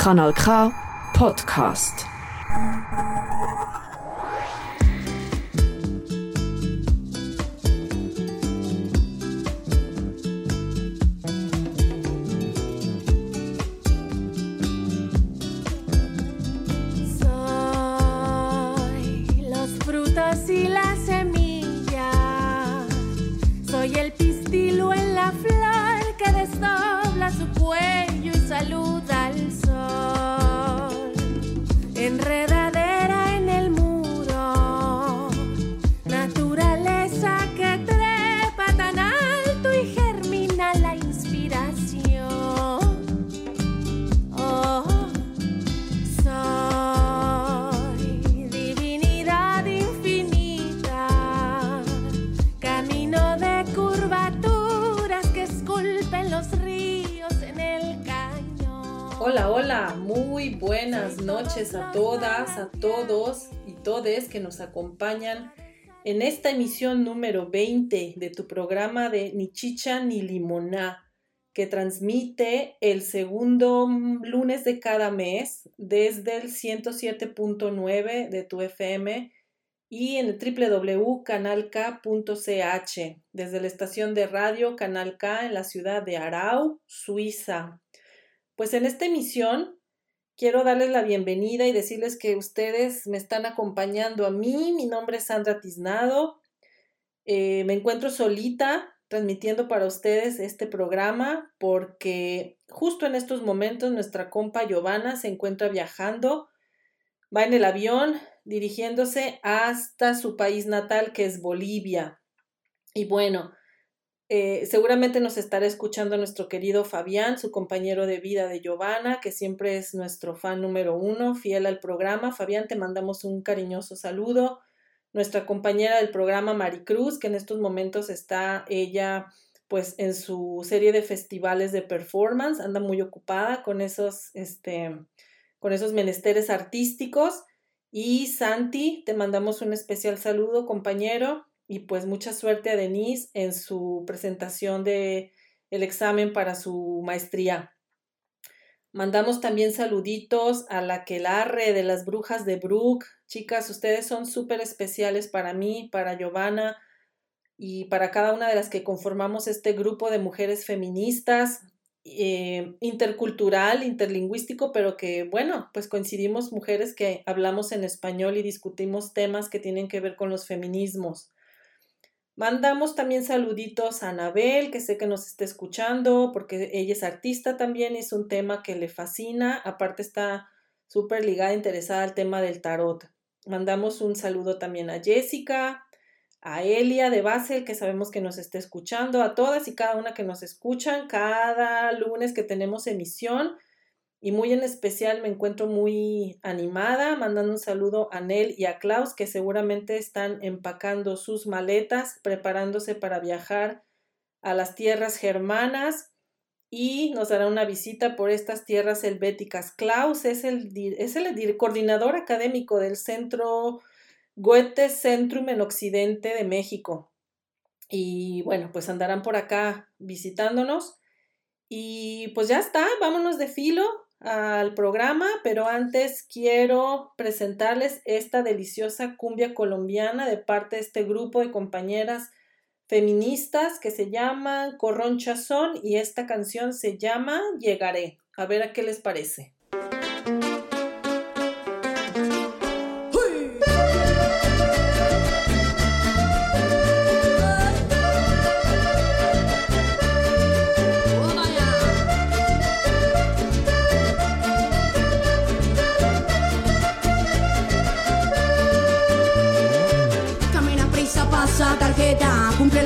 Kanal K Podcast. Noches a todas, a todos y todes que nos acompañan en esta emisión número 20 de tu programa de Ni Chicha ni Limoná, que transmite el segundo lunes de cada mes desde el 107.9 de tu FM y en el www.canalk.ch desde la estación de radio Canal K en la ciudad de Arau, Suiza. Pues en esta emisión quiero darles la bienvenida y decirles que ustedes me están acompañando a mí. Mi nombre es Sandra Tiznado. Eh, me encuentro solita transmitiendo para ustedes este programa porque justo en estos momentos nuestra compa Giovanna se encuentra viajando, va en el avión dirigiéndose hasta su país natal que es Bolivia. Y bueno, eh, seguramente nos estará escuchando nuestro querido Fabián, su compañero de vida de Giovanna, que siempre es nuestro fan número uno, fiel al programa. Fabián, te mandamos un cariñoso saludo. Nuestra compañera del programa Maricruz, que en estos momentos está ella pues en su serie de festivales de performance, anda muy ocupada con esos, este, con esos menesteres artísticos. Y Santi, te mandamos un especial saludo, compañero y pues mucha suerte a Denise en su presentación de el examen para su maestría. Mandamos también saluditos a la Quelarre de las Brujas de Brook. Chicas, ustedes son súper especiales para mí, para Giovanna y para cada una de las que conformamos este grupo de mujeres feministas, eh, intercultural, interlingüístico, pero que, bueno, pues coincidimos mujeres que hablamos en español y discutimos temas que tienen que ver con los feminismos. Mandamos también saluditos a Anabel, que sé que nos está escuchando, porque ella es artista también, es un tema que le fascina, aparte está súper ligada, interesada al tema del tarot. Mandamos un saludo también a Jessica, a Elia de Basel, que sabemos que nos está escuchando, a todas y cada una que nos escuchan cada lunes que tenemos emisión y muy en especial me encuentro muy animada, mandando un saludo a Nel y a Klaus, que seguramente están empacando sus maletas, preparándose para viajar a las tierras germanas y nos dará una visita por estas tierras helvéticas. Klaus es el, es el coordinador académico del Centro Goethe Centrum en Occidente de México. Y bueno, pues andarán por acá visitándonos. Y pues ya está, vámonos de filo al programa, pero antes quiero presentarles esta deliciosa cumbia colombiana de parte de este grupo de compañeras feministas que se llaman Corroncha Son y esta canción se llama Llegaré. A ver a qué les parece.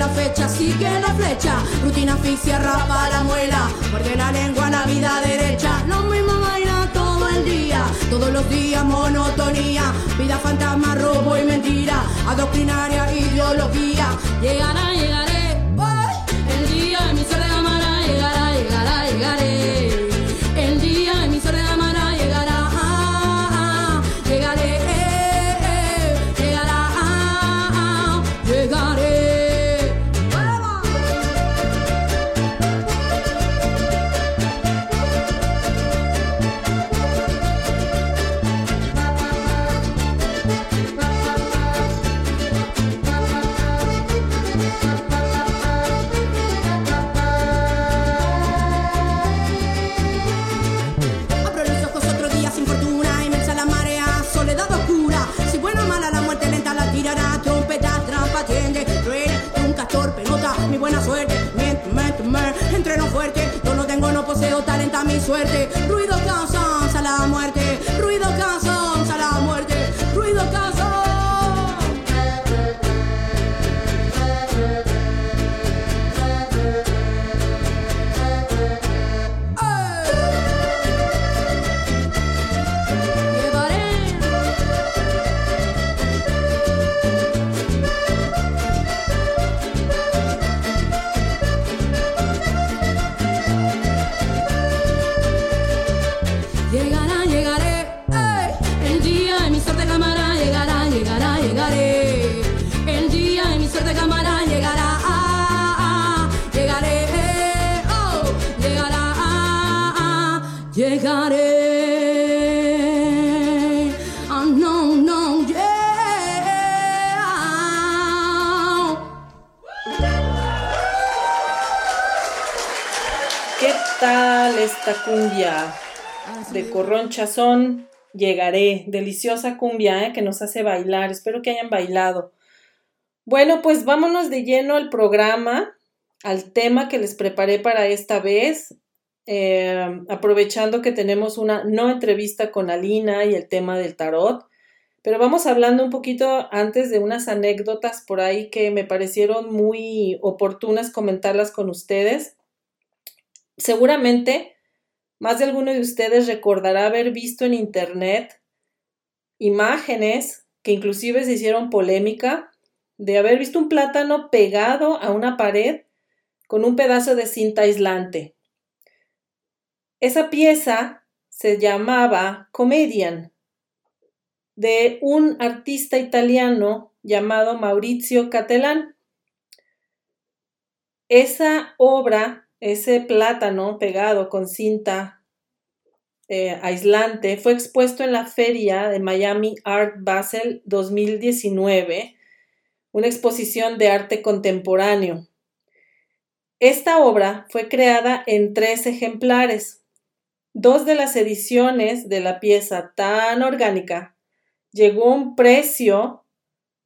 La fecha, sigue la flecha, rutina asfixia, rapa la muela, porque la lengua la vida derecha, lo mismo baila todo el día, todos los días monotonía, vida fantasma, robo y mentira, adoctrinaria, ideología, llegará, llegaré, suerte. Ruido cansa esta cumbia de corronchazón? Llegaré, deliciosa cumbia ¿eh? que nos hace bailar. Espero que hayan bailado. Bueno, pues vámonos de lleno al programa, al tema que les preparé para esta vez. eh, aprovechando que tenemos una no entrevista con Alina y el tema del tarot. Pero vamos hablando un poquito antes de unas anécdotas por ahí que me parecieron muy oportunas comentarlas con ustedes. Seguramente más de alguno de ustedes recordará haber visto en internet imágenes que inclusive se hicieron polémica de haber visto un plátano pegado a una pared con un pedazo de cinta aislante. Esa pieza se llamaba Comedian de un artista italiano llamado Maurizio Cattelan. Esa obra, ese plátano pegado con cinta eh, aislante, fue expuesto en la feria de Miami Art Basel 2019, una exposición de arte contemporáneo. Esta obra fue creada en tres ejemplares. Dos de las ediciones de la pieza tan orgánica llegó a un precio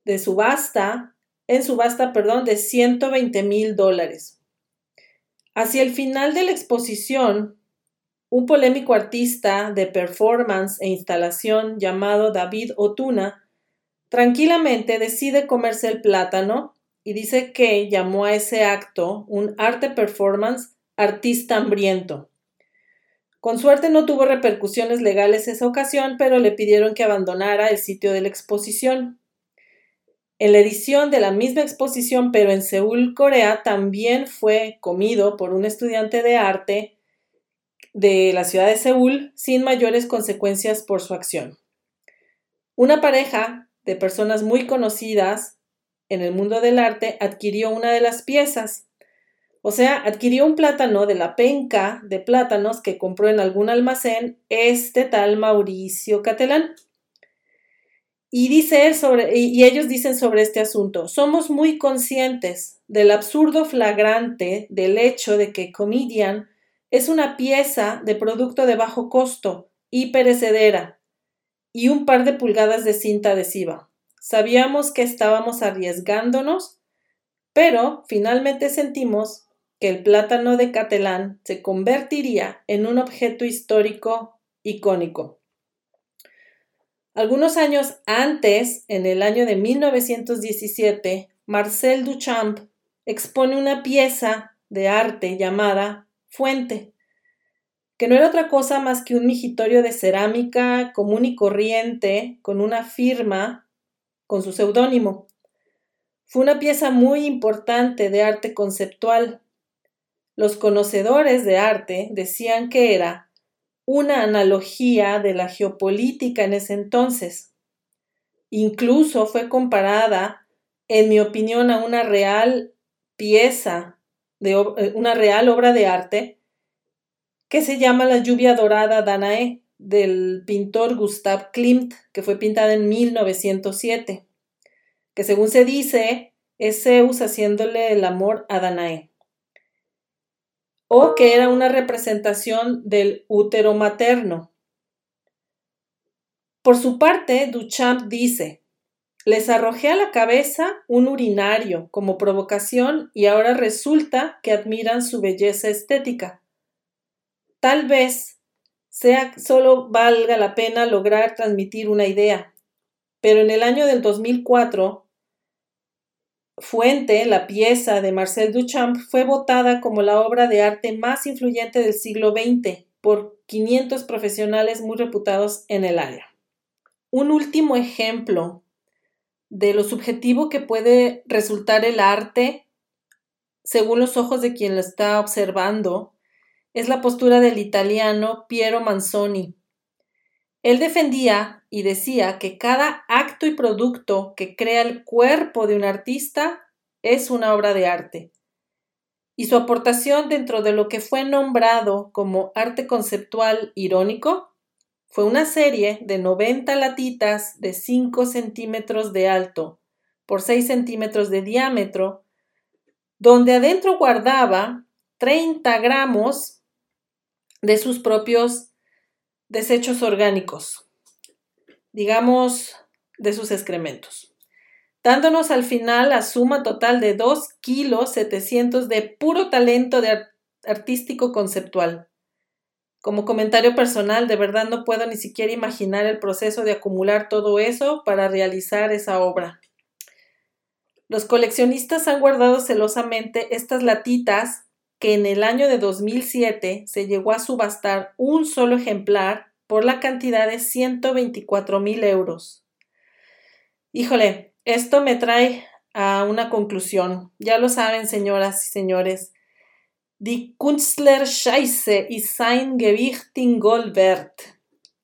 de subasta, en subasta, perdón, de 120 mil dólares. Hacia el final de la exposición, un polémico artista de performance e instalación llamado David Otuna tranquilamente decide comerse el plátano y dice que llamó a ese acto un arte performance artista hambriento. Con suerte no tuvo repercusiones legales esa ocasión, pero le pidieron que abandonara el sitio de la exposición. En la edición de la misma exposición, pero en Seúl, Corea, también fue comido por un estudiante de arte de la ciudad de Seúl sin mayores consecuencias por su acción. Una pareja de personas muy conocidas en el mundo del arte adquirió una de las piezas, o sea, adquirió un plátano de la penca de plátanos que compró en algún almacén este tal Mauricio Catelán. Y dice él sobre, y ellos dicen sobre este asunto, somos muy conscientes del absurdo flagrante del hecho de que Comedian es una pieza de producto de bajo costo y perecedera y un par de pulgadas de cinta adhesiva. Sabíamos que estábamos arriesgándonos, pero finalmente sentimos que el plátano de Catalán se convertiría en un objeto histórico icónico. Algunos años antes, en el año de 1917, Marcel Duchamp expone una pieza de arte llamada Fuente, que no era otra cosa más que un migitorio de cerámica común y corriente con una firma con su seudónimo. Fue una pieza muy importante de arte conceptual. Los conocedores de arte decían que era una analogía de la geopolítica en ese entonces. Incluso fue comparada, en mi opinión, a una real pieza, de una real obra de arte que se llama La lluvia dorada Danae del pintor Gustav Klimt, que fue pintada en 1907, que según se dice es Zeus haciéndole el amor a Danae, o que era una representación del útero materno. Por su parte, Duchamp dice, les arrojé a la cabeza un urinario como provocación y ahora resulta que admiran su belleza estética. tal vez sea solo valga la pena lograr transmitir una idea. Pero en el año del 2004, Fuente, la pieza de Marcel Duchamp, fue votada como la obra de arte más influyente del siglo XX por 500 profesionales muy reputados en el área. Un último ejemplo de lo subjetivo que puede resultar el arte según los ojos de quien lo está observando, es la postura del italiano Piero Manzoni. Él defendía y decía que cada acto y producto que crea el cuerpo de un artista es una obra de arte. Y su aportación dentro de lo que fue nombrado como arte conceptual irónico fue una serie de 90 latitas de 5 centímetros de alto por 6 centímetros de diámetro, donde adentro guardaba 30 gramos de sus propios desechos orgánicos, digamos, de sus excrementos, dándonos al final la suma total de 2 kilos 700 de puro talento de artístico conceptual. Como comentario personal, de verdad no puedo ni siquiera imaginar el proceso de acumular todo eso para realizar esa obra. Los coleccionistas han guardado celosamente estas latitas que en el año de 2007 se llegó a subastar un solo ejemplar por la cantidad de 124 mil euros. Híjole, esto me trae a una conclusión. Ya lo saben, señoras y señores, Die Künstler Scheiße y sein Gewicht in Gold wert.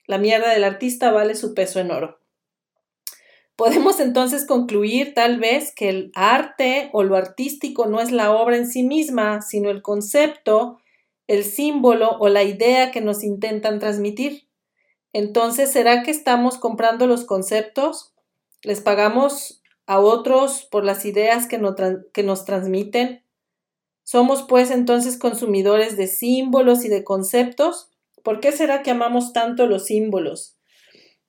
La mierda del artista vale su peso en oro. Podemos entonces concluir tal vez que el arte o lo artístico no es la obra en sí misma, sino el concepto, el símbolo o la idea que nos intentan transmitir. Entonces, ¿será que estamos comprando los conceptos? ¿Les pagamos a otros por las ideas que, nos transmiten? ¿Somos pues entonces consumidores de símbolos y de conceptos? ¿Por qué será que amamos tanto los símbolos?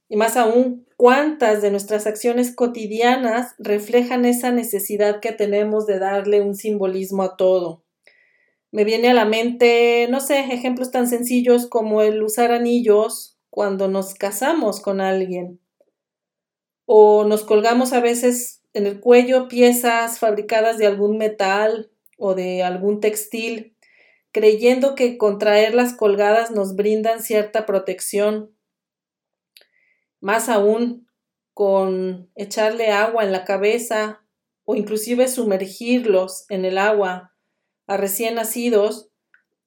Y más aún, ¿cuántas de nuestras acciones cotidianas reflejan esa necesidad que tenemos de darle un simbolismo a todo? Me viene a la mente, no sé, ejemplos tan sencillos como el usar anillos cuando nos casamos con alguien. O nos colgamos a veces en el cuello piezas fabricadas de algún metal o de algún textil, creyendo que contraer colgadas nos brindan cierta protección. Más aún, con echarle agua en la cabeza o inclusive sumergirlos en el agua a recién nacidos,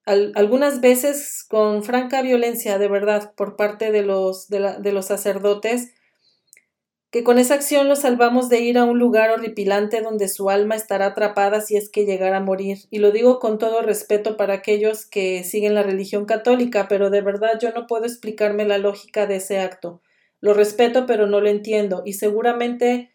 algunas veces con franca violencia de verdad por parte de los, de los sacerdotes, que con esa acción lo salvamos de ir a un lugar horripilante donde su alma estará atrapada si es que llegara a morir. Y lo digo con todo respeto para aquellos que siguen la religión católica, pero de verdad yo no puedo explicarme la lógica de ese acto. Lo respeto, pero no lo entiendo. Y seguramente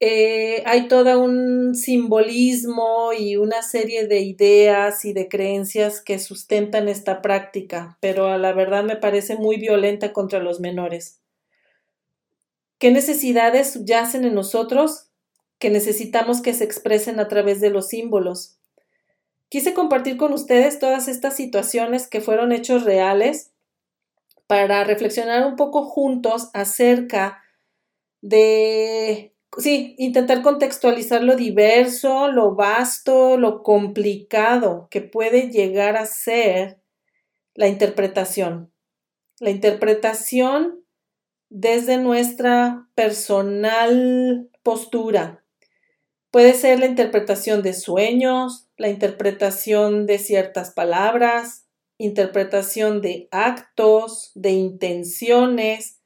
eh, hay todo un simbolismo y una serie de ideas y de creencias que sustentan esta práctica, pero a la verdad me parece muy violenta contra los menores. ¿Qué necesidades yacen en nosotros que necesitamos que se expresen a través de los símbolos? Quise compartir con ustedes todas estas situaciones que fueron hechos reales para reflexionar un poco juntos acerca de, sí, intentar contextualizar lo diverso, lo vasto, lo complicado que puede llegar a ser la interpretación. La interpretación desde nuestra personal postura. Puede ser la interpretación de sueños, la interpretación de ciertas palabras, interpretación de actos, de intenciones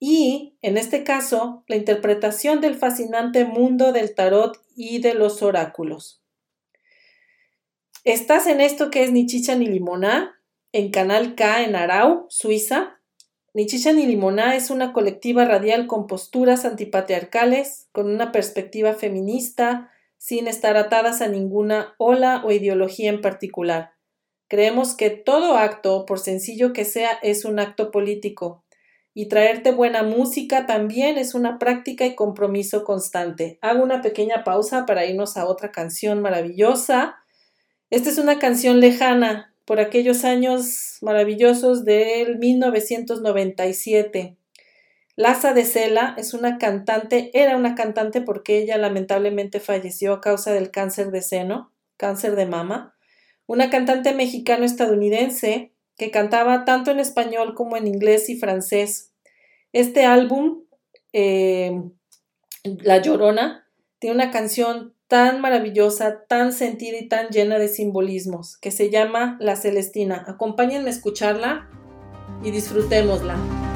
y, en este caso, la interpretación del fascinante mundo del tarot y de los oráculos. Estás en esto que es ni chicha ni limona, en Canal K en Arau, Suiza, ni Chicha ni Limoná es una colectiva radial con posturas antipatriarcales, con una perspectiva feminista, sin estar atadas a ninguna ola o ideología en particular. Creemos que todo acto, por sencillo que sea, es un acto político, y traerte buena música también es una práctica y compromiso constante. Hago una pequeña pausa para irnos a otra canción maravillosa. Esta es una canción lejana, por aquellos años maravillosos del 1997. Laza de Sela es una cantante, era una cantante porque ella lamentablemente falleció a causa del cáncer de seno, cáncer de mama. Una cantante mexicano-estadounidense que cantaba tanto en español como en inglés y francés. Este álbum, eh, La Llorona, tiene una canción tan maravillosa, tan sentida y tan llena de simbolismos, que se llama La Celestina. Acompáñenme a escucharla y disfrutémosla.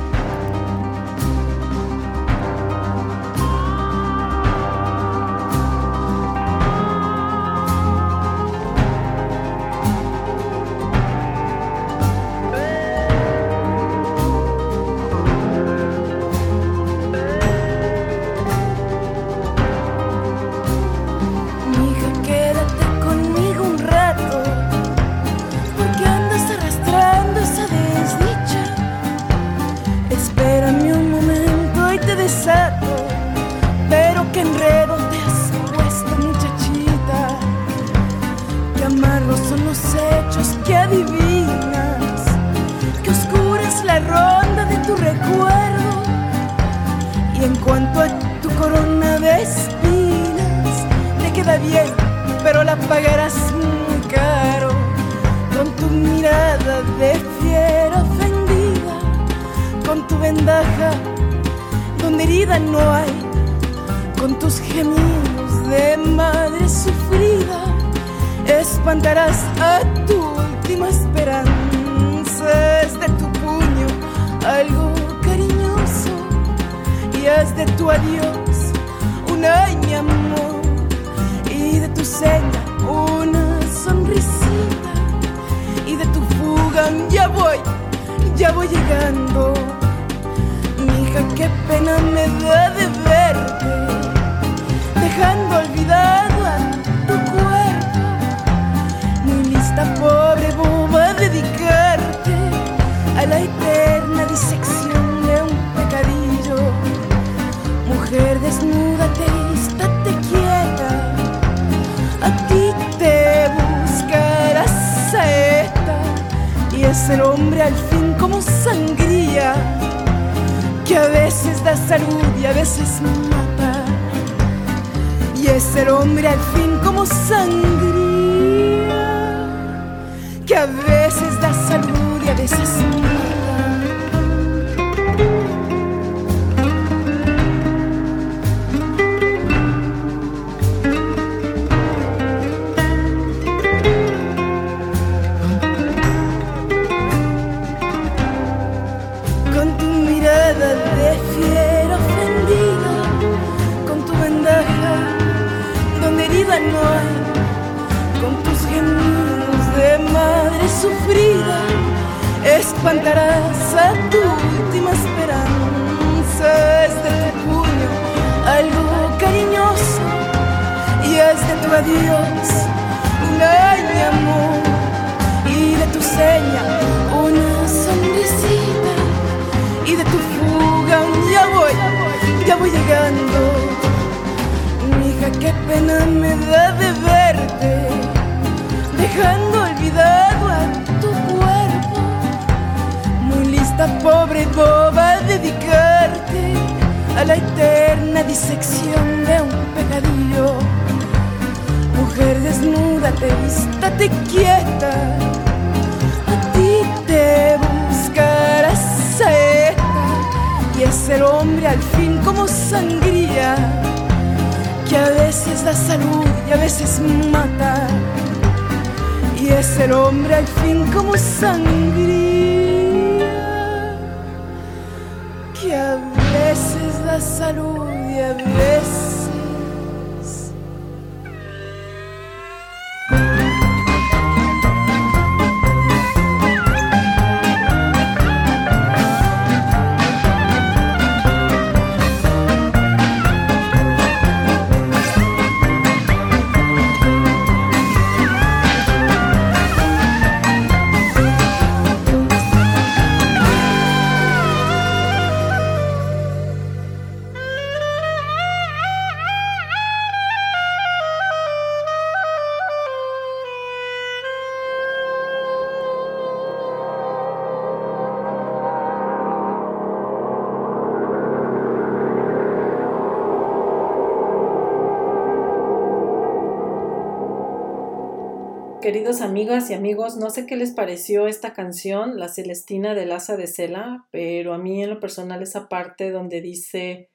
Y amigos, no sé qué les pareció esta canción, La Celestina del Asa de Cela, pero a mí en lo personal esa parte donde dice,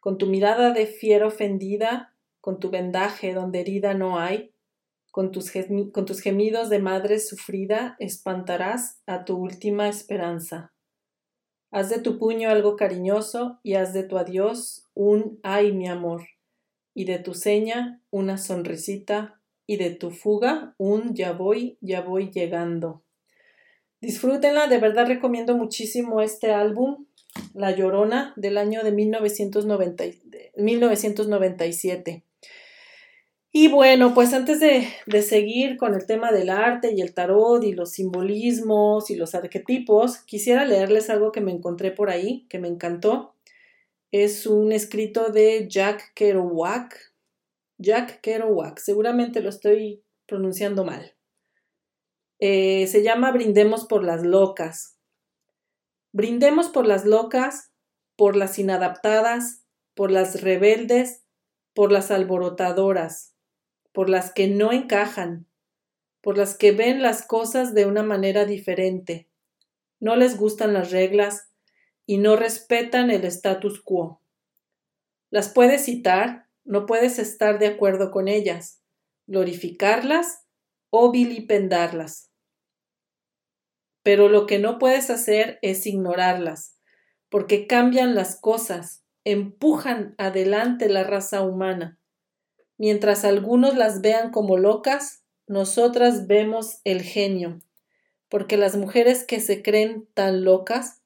con tu mirada de fiera ofendida, con tu vendaje donde herida no hay, con tus, con tus gemidos de madre sufrida, espantarás a tu última esperanza. Haz de tu puño algo cariñoso y haz de tu adiós un ay mi amor, y de tu seña una sonrisita y de tu fuga un ya voy, ya voy llegando. Disfrútenla, de verdad recomiendo muchísimo este álbum, La Llorona, del año de 1997. Y bueno, pues antes de, de, seguir con el tema del arte y el tarot y los simbolismos y los arquetipos, quisiera leerles algo que me encontré por ahí, que me encantó. Es un escrito de Jack Kerouac, Jack Kerouac, seguramente lo estoy pronunciando mal. Eh, se llama Brindemos por las locas. Brindemos por las locas, por las inadaptadas, por las rebeldes, por las alborotadoras, por las que no encajan, por las que ven las cosas de una manera diferente, no les gustan las reglas y no respetan el status quo. Las puedes citar no puedes estar de acuerdo con ellas, glorificarlas o vilipendarlas. Pero lo que no puedes hacer es ignorarlas, porque cambian las cosas, empujan adelante la raza humana. Mientras algunos las vean como locas, nosotras vemos el genio, porque las mujeres que se creen tan locas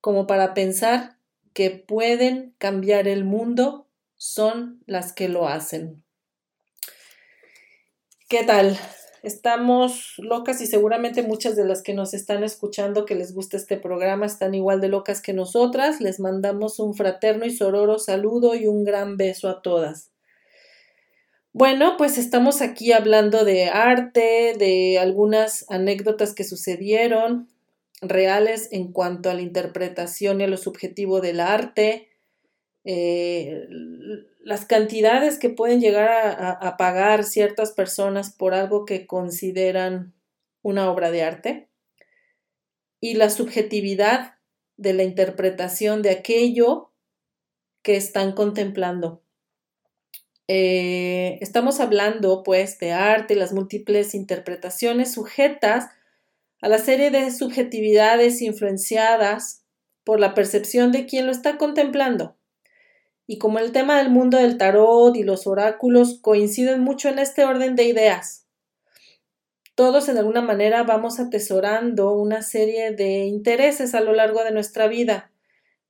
como para pensar que pueden cambiar el mundo son las que lo hacen. ¿Qué tal? Estamos locas y seguramente muchas de las que nos están escuchando que les gusta este programa están igual de locas que nosotras. Les mandamos un fraterno y sororo saludo y un gran beso a todas. Bueno, pues estamos aquí hablando de arte, de algunas anécdotas que sucedieron reales en cuanto a la interpretación y a lo subjetivo del arte, eh, las cantidades que pueden llegar a, pagar ciertas personas por algo que consideran una obra de arte y la subjetividad de la interpretación de aquello que están contemplando. Eh, estamos hablando pues de arte, las múltiples interpretaciones sujetas a la serie de subjetividades influenciadas por la percepción de quien lo está contemplando. Y como el tema del mundo del tarot y los oráculos coinciden mucho en este orden de ideas, todos en alguna manera vamos atesorando una serie de intereses a lo largo de nuestra vida,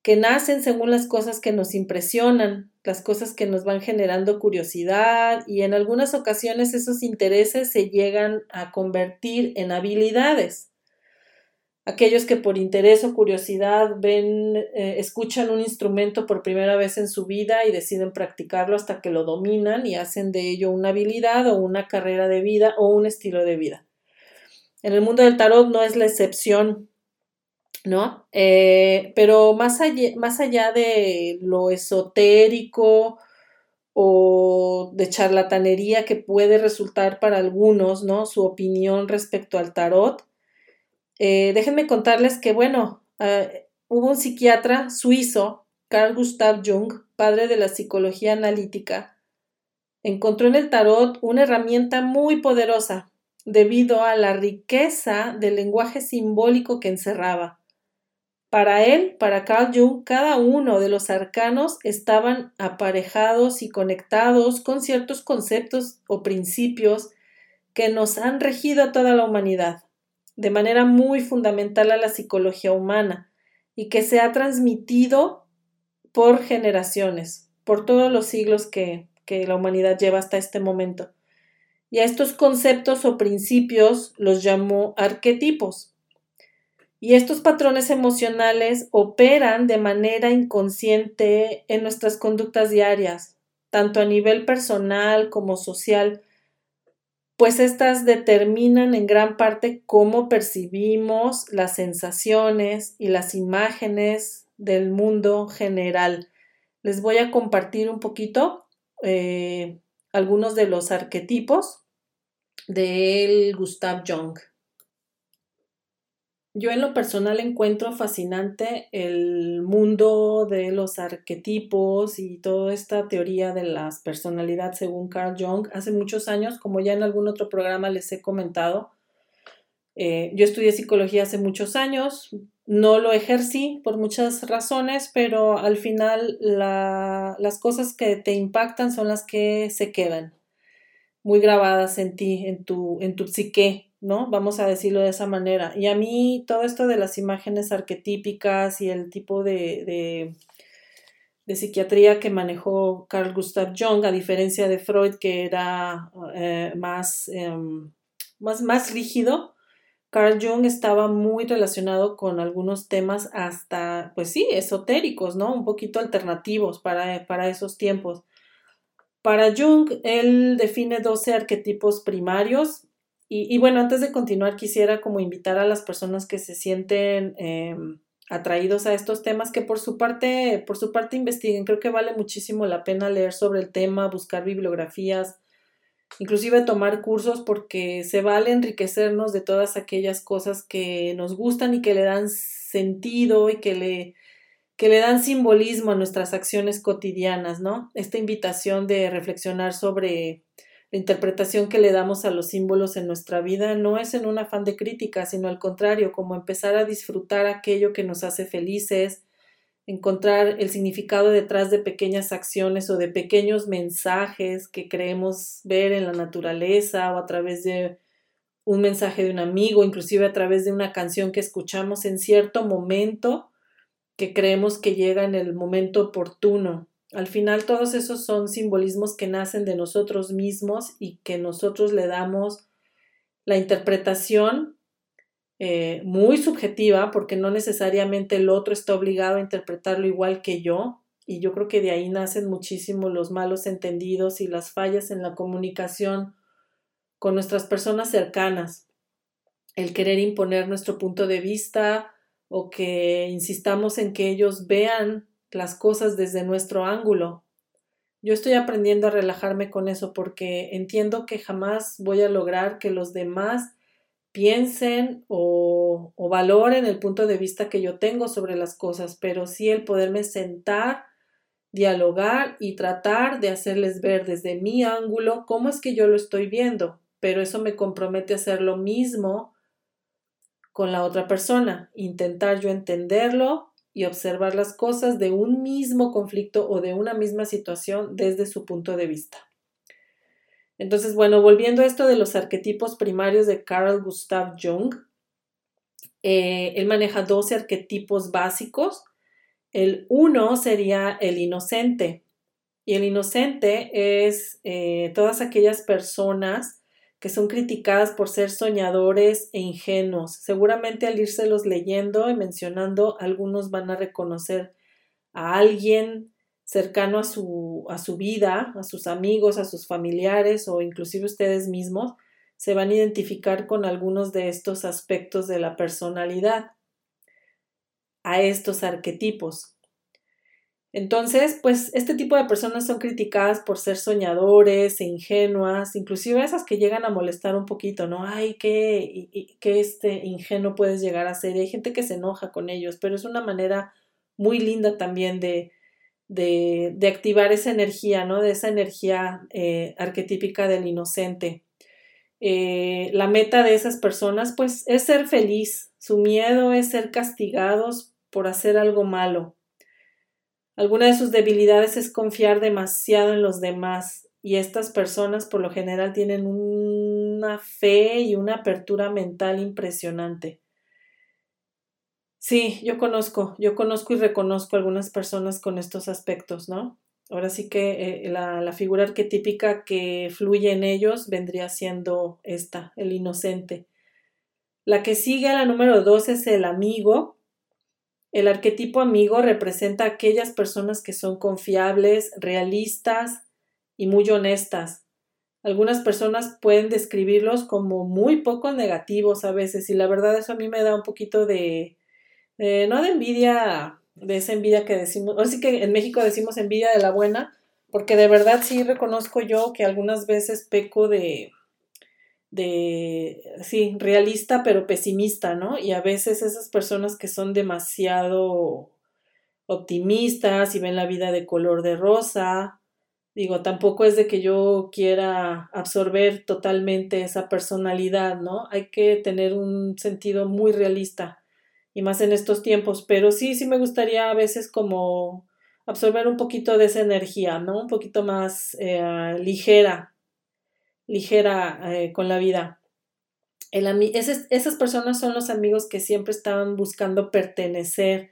que nacen según las cosas que nos impresionan, las cosas que nos van generando curiosidad y en algunas ocasiones esos intereses se llegan a convertir en habilidades aquellos que por interés o curiosidad ven, eh, escuchan un instrumento por primera vez en su vida y deciden practicarlo hasta que lo dominan y hacen de ello una habilidad o una carrera de vida o un estilo de vida. En el mundo del tarot no es la excepción, ¿no? Eh, pero más allá, más allá de lo esotérico o de charlatanería que puede resultar para algunos, ¿no? Su opinión respecto al tarot, eh, déjenme contarles que, bueno, ah, hubo un psiquiatra suizo, Carl Gustav Jung, padre de la psicología analítica, encontró en el tarot una herramienta muy poderosa debido a la riqueza del lenguaje simbólico que encerraba. Para él, para Carl Jung, cada uno de los arcanos estaban aparejados y conectados con ciertos conceptos o principios que nos han regido a toda la humanidad de manera muy fundamental a la psicología humana y que se ha transmitido por generaciones, por todos los siglos que, que la humanidad lleva hasta este momento. Y a estos conceptos o principios los llamó arquetipos. Y estos patrones emocionales operan de manera inconsciente en nuestras conductas diarias, tanto a nivel personal como social, pues estas determinan en gran parte cómo percibimos las sensaciones y las imágenes del mundo general. Les voy a compartir un poquito eh, algunos de los arquetipos de Gustav Jung. Yo en lo personal encuentro fascinante el mundo de los arquetipos y toda esta teoría de las personalidades según Carl Jung. Hace muchos años, como ya en algún otro programa les he comentado, eh, yo estudié psicología hace muchos años, no lo ejercí por muchas razones, pero al final las cosas que te impactan son las que se quedan muy grabadas en ti, en tu, en tu psique, ¿no? Vamos a decirlo de esa manera. Y a mí todo esto de las imágenes arquetípicas y el tipo de, de, psiquiatría que manejó Carl Gustav Jung, a diferencia de Freud, que era eh, más, em, más, más rígido, Carl Jung estaba muy relacionado con algunos temas hasta, pues sí, esotéricos, ¿no? Un poquito alternativos para, para esos tiempos. Para Jung, él define 12 arquetipos primarios y, bueno, antes de continuar, quisiera como invitar a las personas que se sienten em, atraídos a estos temas que por su parte, por su parte investiguen. Creo que vale muchísimo la pena leer sobre el tema, buscar bibliografías, inclusive tomar cursos porque se vale enriquecernos de todas aquellas cosas que nos gustan y que le dan sentido y que le, que le dan simbolismo a nuestras acciones cotidianas, ¿no? Esta invitación de reflexionar sobre la interpretación que le damos a los símbolos en nuestra vida no es en un afán de crítica, sino al contrario, como empezar a disfrutar aquello que nos hace felices, encontrar el significado detrás de pequeñas acciones o de pequeños mensajes que creemos ver en la naturaleza o a través de un mensaje de un amigo, inclusive a través de una canción que escuchamos en cierto momento que creemos que llega en el momento oportuno. Al final todos esos son simbolismos que nacen de nosotros mismos y que nosotros le damos la interpretación eh, muy subjetiva porque no necesariamente el otro está obligado a interpretarlo igual que yo y yo creo que de ahí nacen muchísimo los malos entendidos y las fallas en la comunicación con nuestras personas cercanas. El querer imponer nuestro punto de vista o que insistamos en que ellos vean las cosas desde nuestro ángulo. Yo estoy aprendiendo a relajarme con eso porque entiendo que jamás voy a lograr que los demás piensen o, valoren el punto de vista que yo tengo sobre las cosas, pero sí el poderme sentar, dialogar y tratar de hacerles ver desde mi ángulo cómo es que yo lo estoy viendo, pero eso me compromete a hacer lo mismo con la otra persona, intentar yo entenderlo y observar las cosas de un mismo conflicto o de una misma situación desde su punto de vista. Entonces, bueno, volviendo a esto de los arquetipos primarios de Carl Gustav Jung, eh, él maneja 12 arquetipos básicos. El uno sería el inocente. Y el inocente es eh, todas aquellas personas que son criticadas por ser soñadores e ingenuos. Seguramente al írselos leyendo y mencionando, algunos van a reconocer a alguien cercano a su, a su vida, a sus amigos, a sus familiares o inclusive ustedes mismos, se van a identificar con algunos de estos aspectos de la personalidad, a estos arquetipos. Entonces, pues este tipo de personas son criticadas por ser soñadores e ingenuas, inclusive esas que llegan a molestar un poquito, ¿no? Ay, qué, qué este ingenuo puedes llegar a ser. Y hay gente que se enoja con ellos, pero es una manera muy linda también de, de, de activar esa energía, ¿no? De esa energía eh, arquetípica del inocente. Eh, la meta de esas personas, pues, es ser feliz. Su miedo es ser castigados por hacer algo malo Alguna de sus debilidades es confiar demasiado en los demás y estas personas por lo general tienen una fe y una apertura mental impresionante. Sí, yo conozco, yo conozco y reconozco algunas personas con estos aspectos, ¿no? Ahora sí que eh, la, la, figura arquetípica que fluye en ellos vendría siendo esta, el inocente. La que sigue a la número dos es el amigo, el arquetipo amigo representa aquellas personas que son confiables, realistas y muy honestas. Algunas personas pueden describirlos como muy poco negativos a veces y la verdad eso a mí me da un poquito de, no de envidia, de esa envidia que decimos, así que en México decimos envidia de la buena, porque de verdad sí reconozco yo que algunas veces peco de, de, sí, realista pero pesimista, ¿no? Y a veces esas personas que son demasiado optimistas y ven la vida de color de rosa, digo, tampoco es de que yo quiera absorber totalmente esa personalidad, ¿no? Hay que tener un sentido muy realista y más en estos tiempos, pero sí, sí me gustaría a veces como absorber un poquito de esa energía, ¿no? Un poquito más eh, ligera, ligera eh, con la vida. Esas personas son los amigos que siempre están buscando pertenecer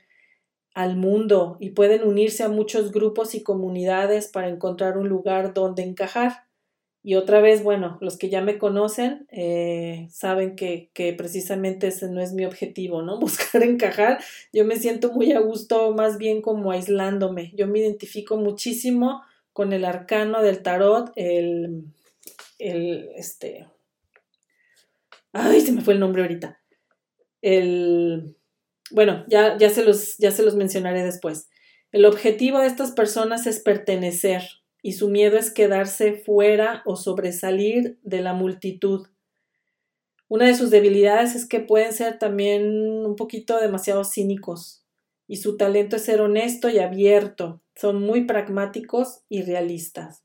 al mundo y pueden unirse a muchos grupos y comunidades para encontrar un lugar donde encajar. Y otra vez, bueno, los que ya me conocen eh, saben que, que, precisamente ese no es mi objetivo, ¿no? Buscar encajar. Yo me siento muy a gusto, más bien como aislándome. Yo me identifico muchísimo con el arcano del tarot, el, el, este, ay, se me fue el nombre ahorita. El, bueno, ya, ya, se los, ya se los mencionaré después. El objetivo de estas personas es pertenecer y su miedo es quedarse fuera o sobresalir de la multitud. Una de sus debilidades es que pueden ser también un poquito demasiado cínicos y su talento es ser honesto y abierto. Son muy pragmáticos y realistas.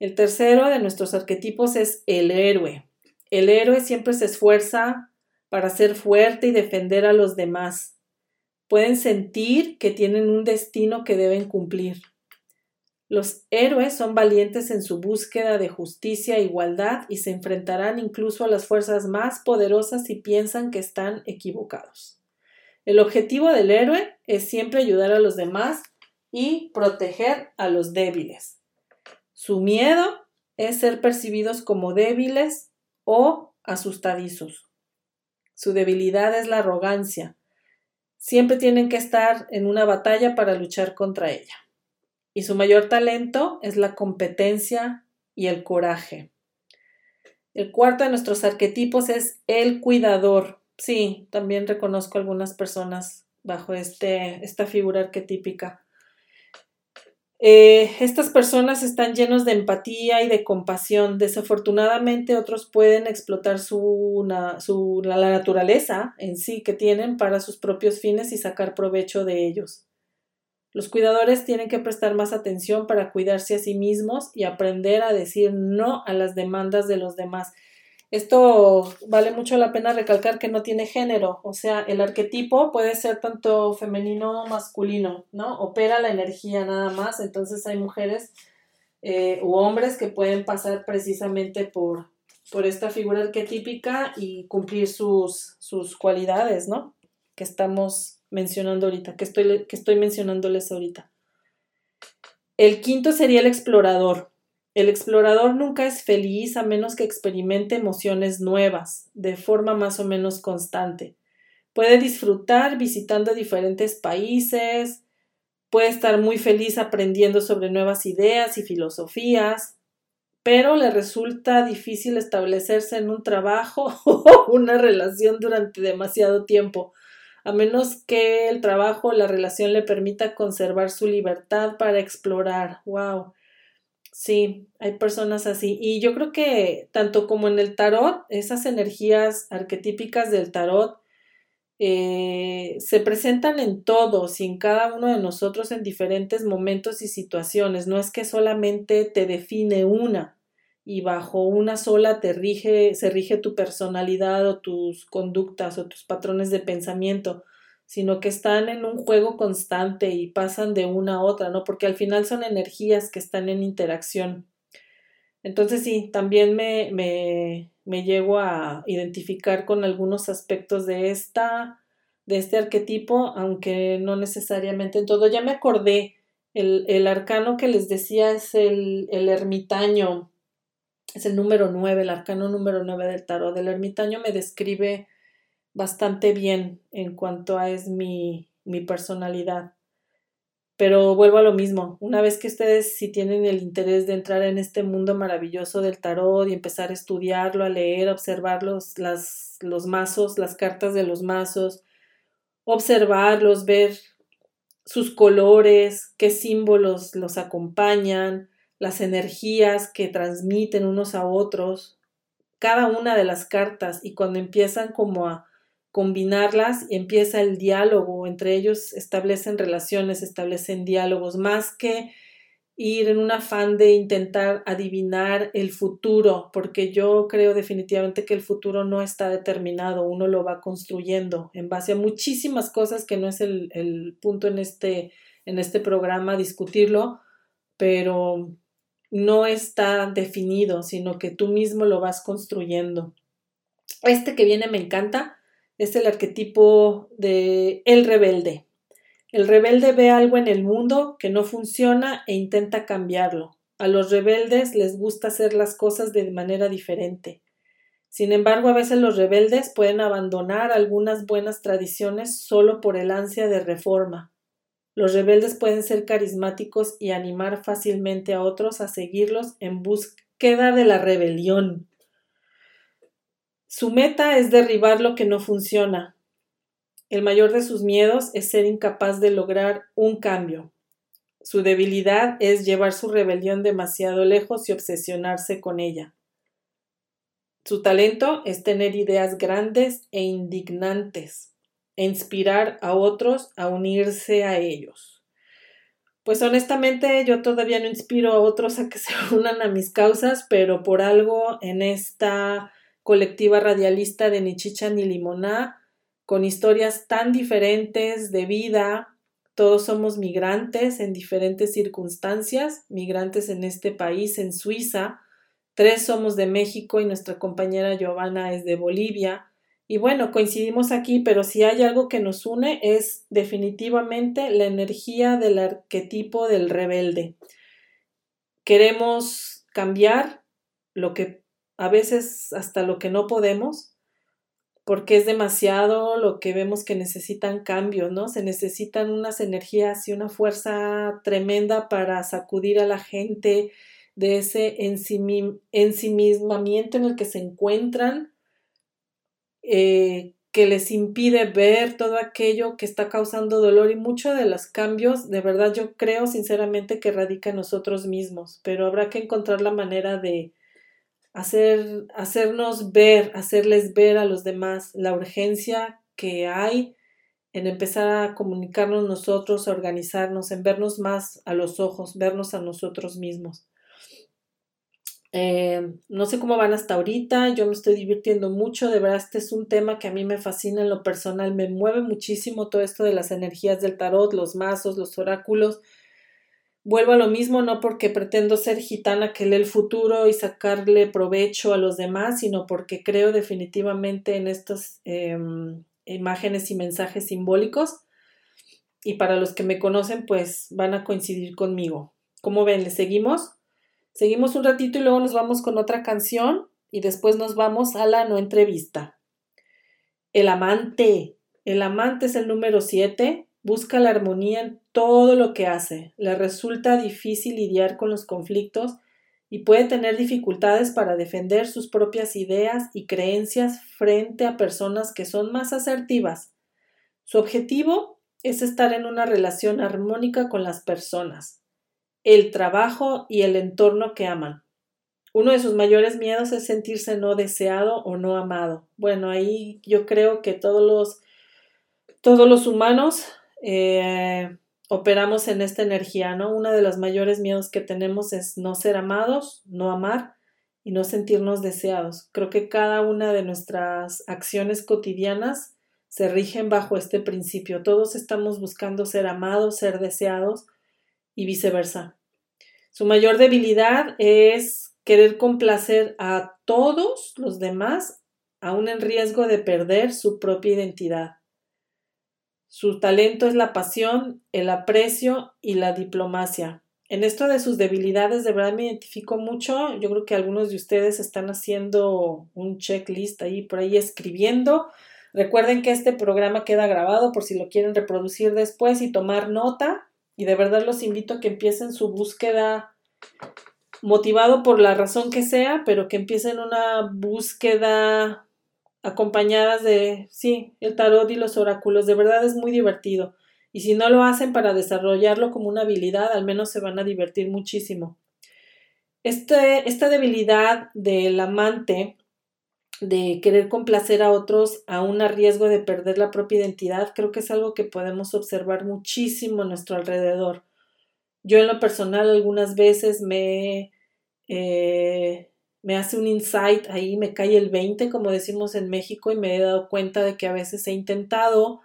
El tercero de nuestros arquetipos es el héroe. El héroe siempre se esfuerza para ser fuerte y defender a los demás. Pueden sentir que tienen un destino que deben cumplir. Los héroes son valientes en su búsqueda de justicia e igualdad y se enfrentarán incluso a las fuerzas más poderosas si piensan que están equivocados. El objetivo del héroe es siempre ayudar a los demás y proteger a los débiles. Su miedo es ser percibidos como débiles o asustadizos. Su debilidad es la arrogancia. Siempre tienen que estar en una batalla para luchar contra ella. Y su mayor talento es la competencia y el coraje. El cuarto de nuestros arquetipos es el cuidador. Sí, también reconozco algunas personas bajo este, esta figura arquetípica. Eh, estas personas están llenos de empatía y de compasión. Desafortunadamente otros pueden explotar su, su, la, la naturaleza en sí que tienen para sus propios fines y sacar provecho de ellos. Los cuidadores tienen que prestar más atención para cuidarse a sí mismos y aprender a decir no a las demandas de los demás. Esto vale mucho la pena recalcar que no tiene género, o sea, el arquetipo puede ser tanto femenino o masculino, ¿no? Opera la energía nada más, entonces hay mujeres eh, u hombres que pueden pasar precisamente por, por esta figura arquetípica y cumplir sus, sus cualidades, ¿no? Que estamos mencionando ahorita, que estoy, que estoy mencionándoles ahorita. El quinto sería el explorador. El explorador nunca es feliz a menos que experimente emociones nuevas, de forma más o menos constante. Puede disfrutar visitando diferentes países, puede estar muy feliz aprendiendo sobre nuevas ideas y filosofías, pero le resulta difícil establecerse en un trabajo o una relación durante demasiado tiempo, a menos que el trabajo o la relación le permita conservar su libertad para explorar. ¡Wow! Sí, hay personas así. Y yo creo que tanto como en el tarot, esas energías arquetípicas del tarot eh, se presentan en todos y en cada uno de nosotros en diferentes momentos y situaciones. No es que solamente te define una y bajo una sola te rige, se rige tu personalidad o tus conductas o tus patrones de pensamiento sino que están en un juego constante y pasan de una a otra, ¿no? Porque al final son energías que están en interacción. Entonces sí, también me, me, me llego a identificar con algunos aspectos de esta, de este arquetipo, aunque no necesariamente en todo. Ya me acordé, el, el arcano que les decía es el, el ermitaño, es el número nueve, el arcano número nueve del tarot. El ermitaño me describe bastante bien en cuanto a es mi, mi personalidad. Pero vuelvo a lo mismo, una vez que ustedes si tienen el interés de entrar en este mundo maravilloso del tarot y empezar a estudiarlo, a leer, a observar los, las, los mazos, las cartas de los mazos, observarlos, ver sus colores, qué símbolos los acompañan, las energías que transmiten unos a otros, cada una de las cartas y cuando empiezan como a combinarlas y empieza el diálogo, entre ellos establecen relaciones, establecen diálogos, más que ir en un afán de intentar adivinar el futuro, porque yo creo definitivamente que el futuro no está determinado, uno lo va construyendo en base a muchísimas cosas que no es el, punto en este, en este programa discutirlo, pero no está definido, sino que tú mismo lo vas construyendo. Este que viene me encanta, es el arquetipo de el rebelde. El rebelde ve algo en el mundo que no funciona e intenta cambiarlo. A los rebeldes les gusta hacer las cosas de manera diferente. Sin embargo, a veces los rebeldes pueden abandonar algunas buenas tradiciones solo por el ansia de reforma. Los rebeldes pueden ser carismáticos y animar fácilmente a otros a seguirlos en búsqueda de la rebelión. Su meta es derribar lo que no funciona. El mayor de sus miedos es ser incapaz de lograr un cambio. Su debilidad es llevar su rebelión demasiado lejos y obsesionarse con ella. Su talento es tener ideas grandes e indignantes e inspirar a otros a unirse a ellos. Pues honestamente yo todavía no inspiro a otros a que se unan a mis causas, pero por algo en esta colectiva radialista de Nichicha ni Limoná, con historias tan diferentes de vida. Todos somos migrantes en diferentes circunstancias, migrantes en este país, en Suiza. Tres somos de México y nuestra compañera Giovanna es de Bolivia. Y bueno, coincidimos aquí, pero si hay algo que nos une es definitivamente la energía del arquetipo del rebelde. Queremos cambiar lo que a veces hasta lo que no podemos, porque es demasiado lo que vemos que necesitan cambios, ¿no? Se necesitan unas energías y una fuerza tremenda para sacudir a la gente de ese ensimismamiento en el que se encuentran, eh, que les impide ver todo aquello que está causando dolor y muchos de los cambios, de verdad yo creo sinceramente que radica en nosotros mismos, pero habrá que encontrar la manera de, hacer, hacernos ver, hacerles ver a los demás la urgencia que hay en empezar a comunicarnos nosotros, a organizarnos, en vernos más a los ojos, vernos a nosotros mismos. Eh, no sé cómo van hasta ahorita, yo me estoy divirtiendo mucho, de verdad este es un tema que a mí me fascina en lo personal, me mueve muchísimo todo esto de las energías del tarot, los mazos, los oráculos, Vuelvo a lo mismo, no porque pretendo ser gitana que lee el futuro y sacarle provecho a los demás, sino porque creo definitivamente en estas em, imágenes y mensajes simbólicos. Y para los que me conocen, pues van a coincidir conmigo. ¿Cómo ven? ¿Le seguimos? Seguimos un ratito y luego nos vamos con otra canción y después nos vamos a la no entrevista. El amante. El amante es el número 7 Busca la armonía en todo lo que hace. Le resulta difícil lidiar con los conflictos y puede tener dificultades para defender sus propias ideas y creencias frente a personas que son más asertivas. Su objetivo es estar en una relación armónica con las personas, el trabajo y el entorno que aman. Uno de sus mayores miedos es sentirse no deseado o no amado. Bueno, ahí yo creo que todos los todos los humanos eh, operamos en esta energía, ¿no? Uno de los mayores miedos que tenemos es no ser amados, no amar y no sentirnos deseados. Creo que cada una de nuestras acciones cotidianas se rigen bajo este principio. Todos estamos buscando ser amados, ser deseados y viceversa. Su mayor debilidad es querer complacer a todos los demás, aún en riesgo de perder su propia identidad. Su talento es la pasión, el aprecio y la diplomacia. En esto de sus debilidades, de verdad me identifico mucho. Yo creo que algunos de ustedes están haciendo un checklist ahí, por ahí escribiendo. Recuerden que este programa queda grabado por si lo quieren reproducir después y tomar nota. Y de verdad los invito a que empiecen su búsqueda motivado por la razón que sea, pero que empiecen una búsqueda acompañadas de, sí, el tarot y los oráculos. De verdad es muy divertido. Y si no lo hacen para desarrollarlo como una habilidad, al menos se van a divertir muchísimo. Este, esta debilidad del amante de querer complacer a otros aún a riesgo de perder la propia identidad, creo que es algo que podemos observar muchísimo a nuestro alrededor. Yo en lo personal algunas veces me, eh, me hace un insight ahí, me cae el 20, como decimos en México, y me he dado cuenta de que a veces he intentado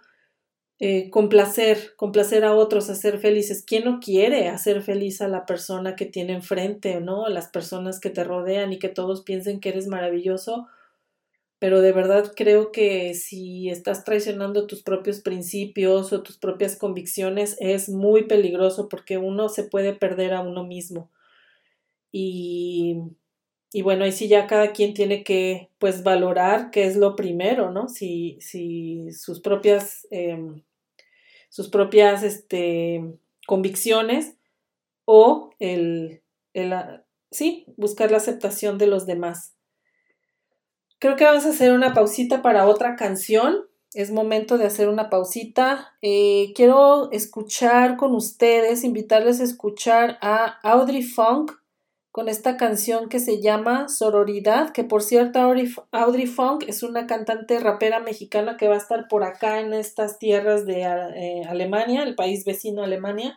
eh, complacer, complacer a otros, hacer felices. ¿Quién no quiere hacer feliz a la persona que tiene enfrente, ¿no? Las personas que te rodean y que todos piensen que eres maravilloso pero de verdad creo que si estás traicionando tus propios principios o tus propias convicciones es muy peligroso porque uno se puede perder a uno mismo. Y, y bueno, ahí sí ya cada quien tiene que pues valorar qué es lo primero, ¿no? Si, si sus propias, em, sus propias este, convicciones o el, el, sí, buscar la aceptación de los demás. Creo que vamos a hacer una pausita para otra canción. Es momento de hacer una pausita. Eh, quiero escuchar con ustedes, invitarles a escuchar a Audrey Funk con esta canción que se llama Sororidad, que por cierto Audrey, Funk es una cantante rapera mexicana que va a estar por acá en estas tierras de eh, Alemania, el país vecino Alemania,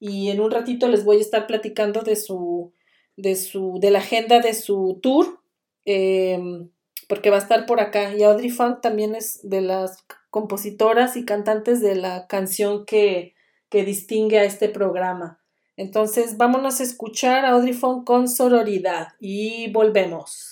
y en un ratito les voy a estar platicando de su, de su, de la agenda de su tour Em, porque va a estar por acá. Y Audrey Funk también es de las compositoras y cantantes de la canción que, que distingue a este programa. Entonces, vámonos a escuchar a Audrey Funk con sororidad y volvemos.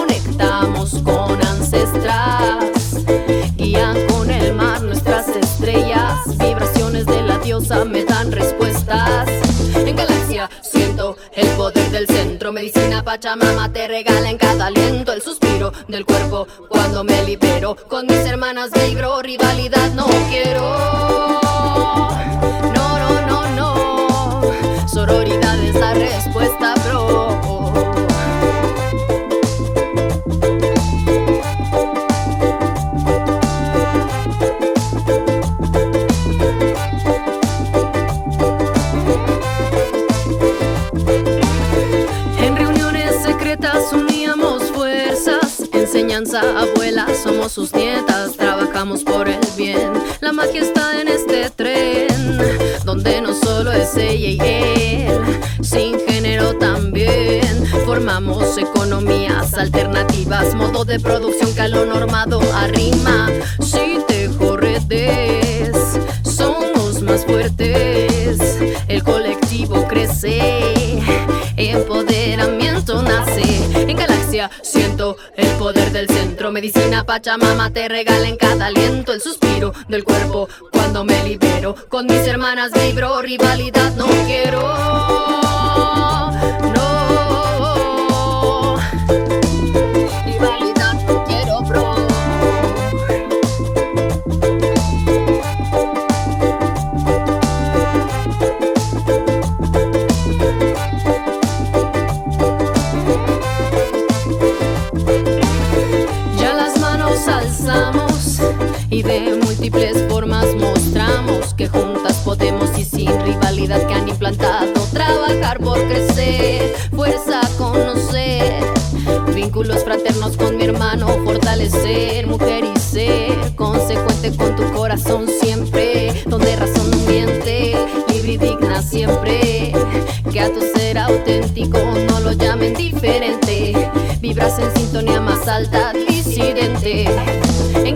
Pachamama te regala en cada aliento el suspiro del cuerpo cuando me libero. Con mis hermanas vibro, rivalidad economías alternativas, modo de producción que a normado arrima. Si te redes, somos más fuertes, el colectivo crece, empoderamiento nace en galaxia. Siento el poder del centro. Medicina Pachamama te regala en cada aliento el suspiro del cuerpo cuando me libero. Con mis hermanas vibro, rivalidad no quiero. Que han implantado. Trabajar por crecer, fuerza conocer. Vínculos fraternos con mi hermano, fortalecer, mujer y ser. Consecuente con tu corazón siempre, donde razón no miente, libre y digna siempre. Que a tu ser auténtico no lo llamen diferente. Vibras en sintonía más alta, disidente. En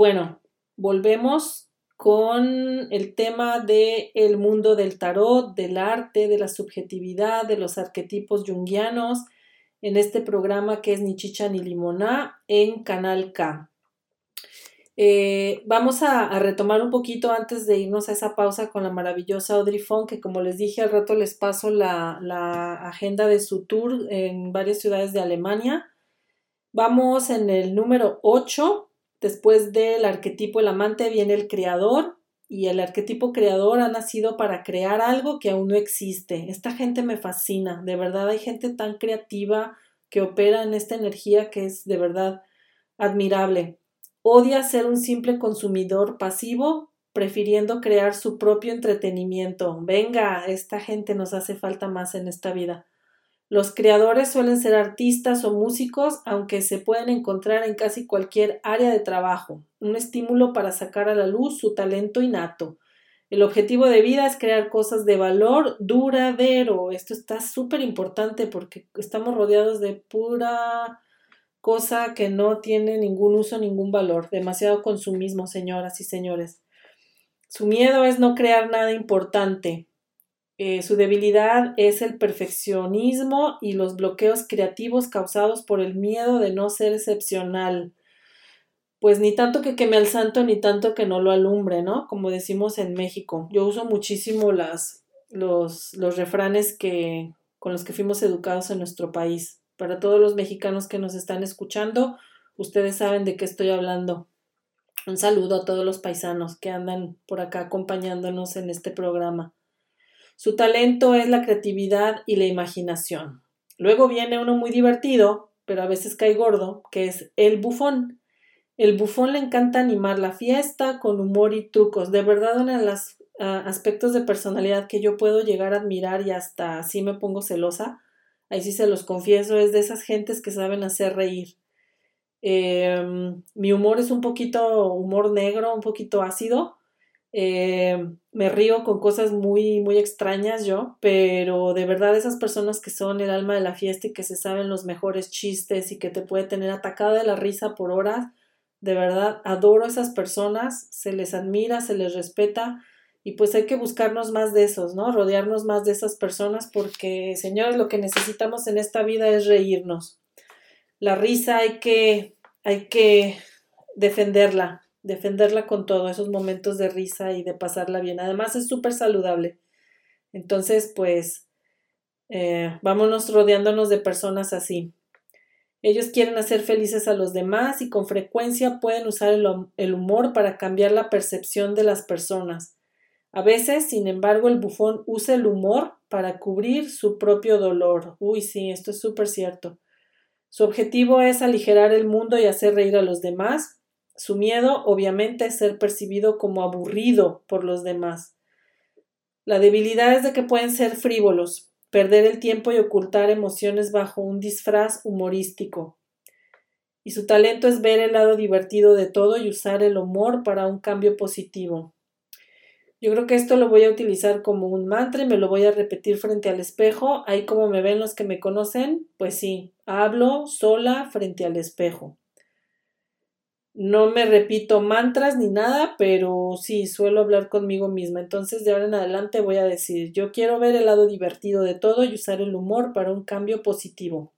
bueno, volvemos con el tema del el mundo del tarot, del arte, de la subjetividad, de los arquetipos junguianos en este programa que es Ni Chicha ni Limoná en Canal K. Eh, vamos a, retomar un poquito antes de irnos a esa pausa con la maravillosa Audrey Fong, que como les dije al rato les paso la, la agenda de su tour en varias ciudades de Alemania. Vamos en el número 8 Después del arquetipo el amante viene el creador y el arquetipo creador ha nacido para crear algo que aún no existe. Esta gente me fascina, de verdad hay gente tan creativa que opera en esta energía que es de verdad admirable. Odia ser un simple consumidor pasivo, prefiriendo crear su propio entretenimiento. Venga, esta gente nos hace falta más en esta vida. Los creadores suelen ser artistas o músicos, aunque se pueden encontrar en casi cualquier área de trabajo, un estímulo para sacar a la luz su talento innato. El objetivo de vida es crear cosas de valor duradero. Esto está súper importante porque estamos rodeados de pura cosa que no tiene ningún uso, ningún valor. Demasiado consumismo, señoras y señores. Su miedo es no crear nada importante. Eh, su debilidad es el perfeccionismo y los bloqueos creativos causados por el miedo de no ser excepcional. Pues ni tanto que queme al santo, ni tanto que no lo alumbre, ¿no? Como decimos en México. Yo uso muchísimo las, los, los refranes que, con los que fuimos educados en nuestro país. Para todos los mexicanos que nos están escuchando, ustedes saben de qué estoy hablando. Un saludo a todos los paisanos que andan por acá acompañándonos en este programa. Su talento es la creatividad y la imaginación. Luego viene uno muy divertido, pero a veces cae gordo, que es el bufón. El bufón le encanta animar la fiesta con humor y trucos. De verdad, uno de los ah, aspectos de personalidad que yo puedo llegar a admirar y hasta así me pongo celosa, ahí sí se los confieso, es de esas gentes que saben hacer reír. Em, mi humor es un poquito humor negro, un poquito ácido, eh, me río con cosas muy, muy extrañas yo, pero de verdad esas personas que son el alma de la fiesta y que se saben los mejores chistes y que te puede tener atacada de la risa por horas, de verdad adoro a esas personas, se les admira, se les respeta y pues hay que buscarnos más de esos, ¿no? Rodearnos más de esas personas porque, señores, lo que necesitamos en esta vida es reírnos. La risa hay que, hay que defenderla, defenderla con todos esos momentos de risa y de pasarla bien. Además es súper saludable. Entonces, pues, eh, vámonos rodeándonos de personas así. Ellos quieren hacer felices a los demás y con frecuencia pueden usar el, el humor para cambiar la percepción de las personas. A veces, sin embargo, el bufón usa el humor para cubrir su propio dolor. Uy, sí, esto es súper cierto. Su objetivo es aligerar el mundo y hacer reír a los demás, su miedo, obviamente, es ser percibido como aburrido por los demás. La debilidad es de que pueden ser frívolos, perder el tiempo y ocultar emociones bajo un disfraz humorístico. Y su talento es ver el lado divertido de todo y usar el humor para un cambio positivo. Yo creo que esto lo voy a utilizar como un mantra y me lo voy a repetir frente al espejo. Ahí como me ven los que me conocen, pues sí, hablo sola frente al espejo. No me repito mantras ni nada, pero sí suelo hablar conmigo misma. Entonces, de ahora en adelante voy a decir, yo quiero ver el lado divertido de todo y usar el humor para un cambio positivo.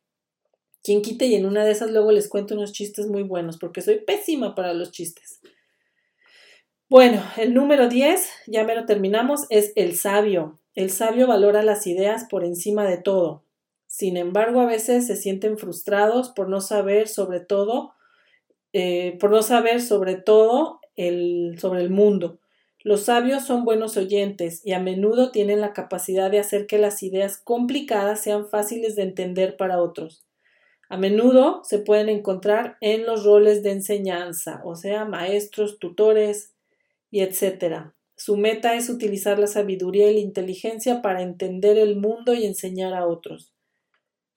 Quien quite y en una de esas luego les cuento unos chistes muy buenos, porque soy pésima para los chistes. Bueno, el número 10, ya me lo terminamos, es el sabio. El sabio valora las ideas por encima de todo. Sin embargo, a veces se sienten frustrados por no saber sobre todo eh, por no saber sobre todo el, sobre el mundo. Los sabios son buenos oyentes y a menudo tienen la capacidad de hacer que las ideas complicadas sean fáciles de entender para otros. A menudo se pueden encontrar en los roles de enseñanza, o sea, maestros, tutores y etc. Su meta es utilizar la sabiduría y la inteligencia para entender el mundo y enseñar a otros.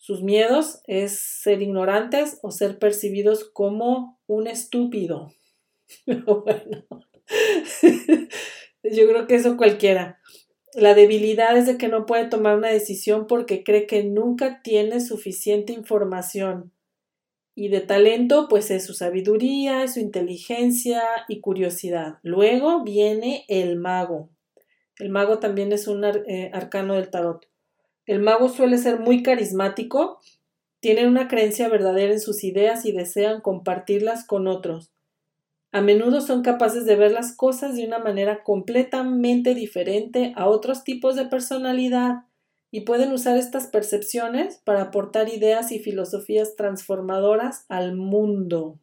Sus miedos es ser ignorantes o ser percibidos como un estúpido. bueno, yo creo que eso cualquiera. La debilidad es de que no puede tomar una decisión porque cree que nunca tiene suficiente información. Y de talento, pues es su sabiduría, su inteligencia y curiosidad. Luego viene el mago. El mago también es un eh, arcano del tarot. El mago suele ser muy carismático, tienen una creencia verdadera en sus ideas y desean compartirlas con otros. A menudo son capaces de ver las cosas de una manera completamente diferente a otros tipos de personalidad y pueden usar estas percepciones para aportar ideas y filosofías transformadoras al mundo.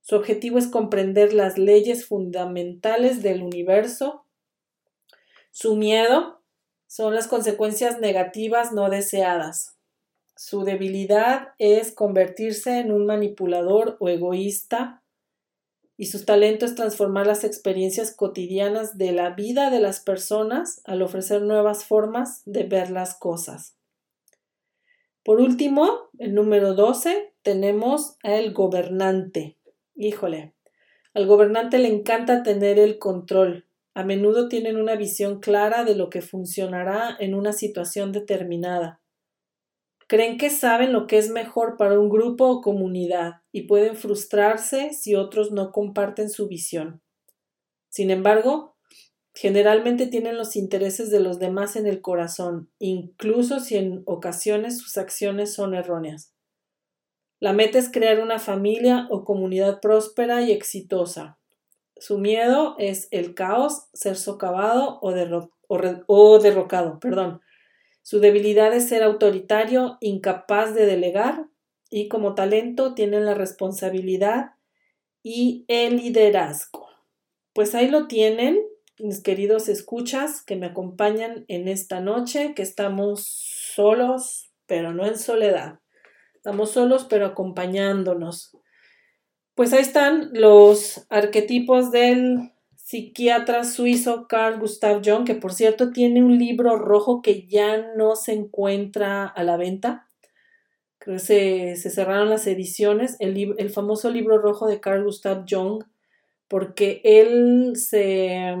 Su objetivo es comprender las leyes fundamentales del universo. Su miedo son las consecuencias negativas no deseadas. Su debilidad es convertirse en un manipulador o egoísta y su talento es transformar las experiencias cotidianas de la vida de las personas al ofrecer nuevas formas de ver las cosas. Por último, el número 12, tenemos al gobernante. Híjole, al gobernante le encanta tener el control. A menudo tienen una visión clara de lo que funcionará en una situación determinada. Creen que saben lo que es mejor para un grupo o comunidad y pueden frustrarse si otros no comparten su visión. Sin embargo, generalmente tienen los intereses de los demás en el corazón, incluso si en ocasiones sus acciones son erróneas. La meta es crear una familia o comunidad próspera y exitosa. Su miedo es el caos, ser socavado o, derrocado. Perdón. Su debilidad es ser autoritario, incapaz de delegar y como talento tienen la responsabilidad y el liderazgo. Pues ahí lo tienen, mis queridos escuchas que me acompañan en esta noche, que estamos solos, pero no en soledad. Estamos solos, pero acompañándonos. Pues ahí están los arquetipos del psiquiatra suizo Carl Gustav Jung, que por cierto tiene un libro rojo que ya no se encuentra a la venta. Creo que se, cerraron las ediciones, el, el, famoso libro rojo de Carl Gustav Jung, porque él se,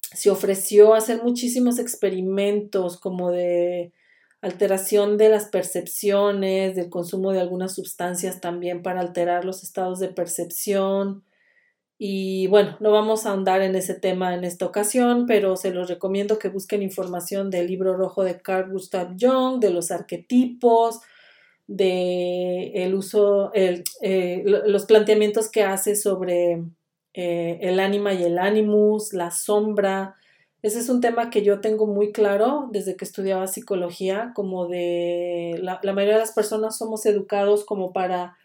se ofreció a hacer muchísimos experimentos como de alteración de las percepciones, del consumo de algunas sustancias también para alterar los estados de percepción, y bueno, no vamos a ahondar en ese tema en esta ocasión, pero se los recomiendo que busquen información del libro rojo de Carl Gustav Jung, de los arquetipos, de el uso, eh, los planteamientos que hace sobre eh, el ánima y el animus, la sombra. Ese es un tema que yo tengo muy claro desde que estudiaba psicología, como de la, mayoría de las personas somos educados como para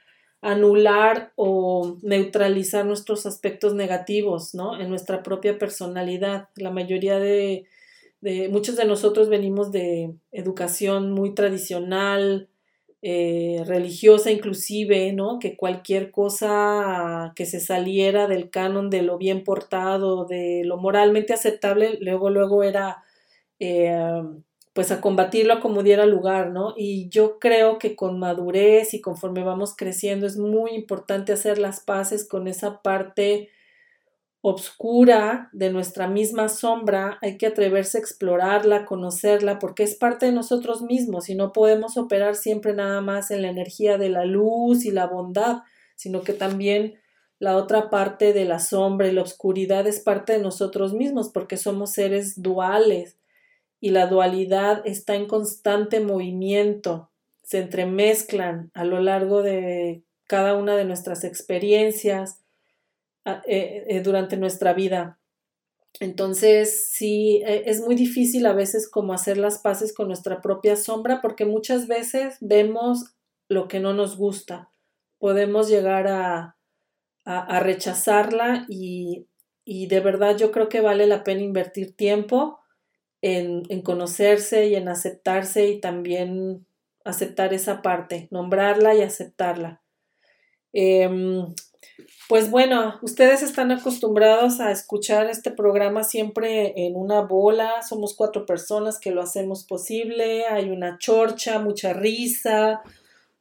anular o neutralizar nuestros aspectos negativos, ¿no? En nuestra propia personalidad. La mayoría de, de muchos de nosotros venimos de educación muy tradicional, eh, religiosa inclusive, ¿no? Que cualquier cosa que se saliera del canon de lo bien portado, de lo moralmente aceptable, luego, luego era eh, pues a combatirlo como diera lugar, ¿no? Y yo creo que con madurez y conforme vamos creciendo es muy importante hacer las paces con esa parte obscura de nuestra misma sombra, hay que atreverse a explorarla, conocerla, porque es parte de nosotros mismos y no podemos operar siempre nada más en la energía de la luz y la bondad, sino que también la otra parte de la sombra y la oscuridad es parte de nosotros mismos, porque somos seres duales y la dualidad está en constante movimiento, se entremezclan a lo largo de cada una de nuestras experiencias eh, eh, durante nuestra vida. Entonces, sí, e, es muy difícil a veces como hacer las paces con nuestra propia sombra porque muchas veces vemos lo que no nos gusta. Podemos llegar a, a, rechazarla y, y de verdad yo creo que vale la pena invertir tiempo en, conocerse y en aceptarse y también aceptar esa parte, nombrarla y aceptarla. Em, pues bueno, ustedes están acostumbrados a escuchar este programa siempre en una bola, somos cuatro personas que lo hacemos posible, hay una chorcha, mucha risa,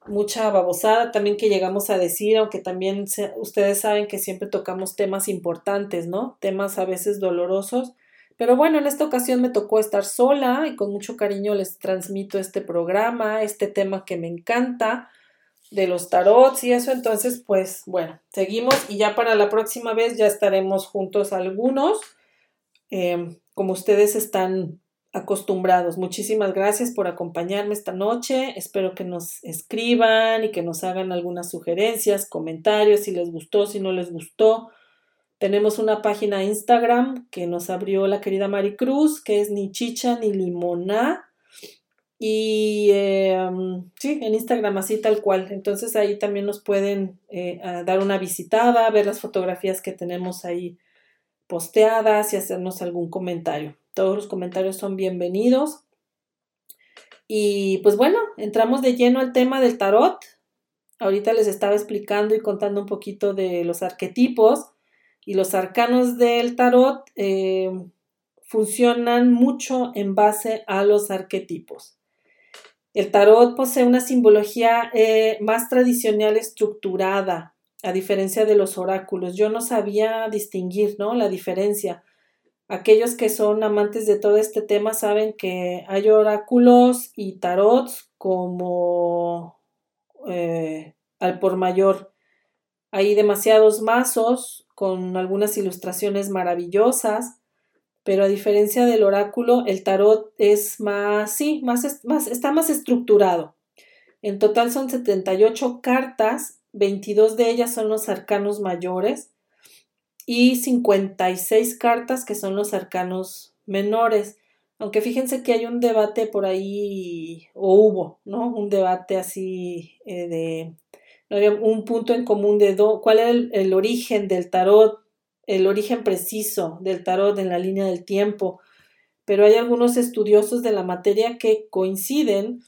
mucha babosada también que llegamos a decir, aunque también ustedes saben que siempre tocamos temas importantes, ¿no? Temas a veces dolorosos, pero bueno, en esta ocasión me tocó estar sola y con mucho cariño les transmito este programa, este tema que me encanta, de los tarots y eso, entonces pues bueno, seguimos y ya para la próxima vez ya estaremos juntos algunos, em, como ustedes están acostumbrados. Muchísimas gracias por acompañarme esta noche. Espero que nos escriban y que nos hagan algunas sugerencias, comentarios, si les gustó, si no les gustó. Tenemos una página Instagram que nos abrió la querida Maricruz, que es ni chicha ni limoná. Y em, sí, en Instagram así tal cual. Entonces ahí también nos pueden eh, dar una visitada, ver las fotografías que tenemos ahí posteadas y hacernos algún comentario. Todos los comentarios son bienvenidos. Y pues bueno, entramos de lleno al tema del tarot. Ahorita les estaba explicando y contando un poquito de los arquetipos y los arcanos del tarot eh, funcionan mucho en base a los arquetipos. El tarot posee una simbología eh, más tradicional estructurada, a diferencia de los oráculos. Yo no sabía distinguir ¿no? la diferencia. Aquellos que son amantes de todo este tema saben que hay oráculos y tarots como eh, al por mayor. Hay demasiados mazos con algunas ilustraciones maravillosas, pero a diferencia del oráculo, el tarot es más, sí, más, más, está más estructurado. En total son 78 cartas, 22 de ellas son los arcanos mayores y 56 cartas que son los arcanos menores. Aunque fíjense que hay un debate por ahí, o hubo, ¿no? Un debate así eh, de, no había un punto en común de cuál era el, origen del tarot, el origen preciso del tarot en la línea del tiempo. Pero hay algunos estudiosos de la materia que coinciden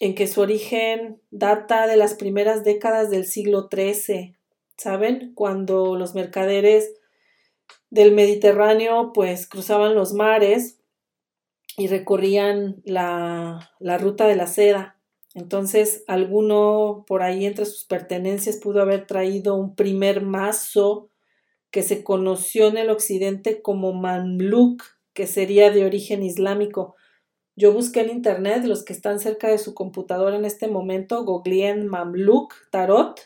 en que su origen data de las primeras décadas del siglo XIII, ¿saben? Cuando los mercaderes del Mediterráneo pues cruzaban los mares y recorrían la, la ruta de la seda. Entonces, alguno por ahí entre sus pertenencias pudo haber traído un primer mazo que se conoció en el occidente como Mamluk, que sería de origen islámico. Yo busqué en internet, los que están cerca de su computadora en este momento, googleen Mamluk Tarot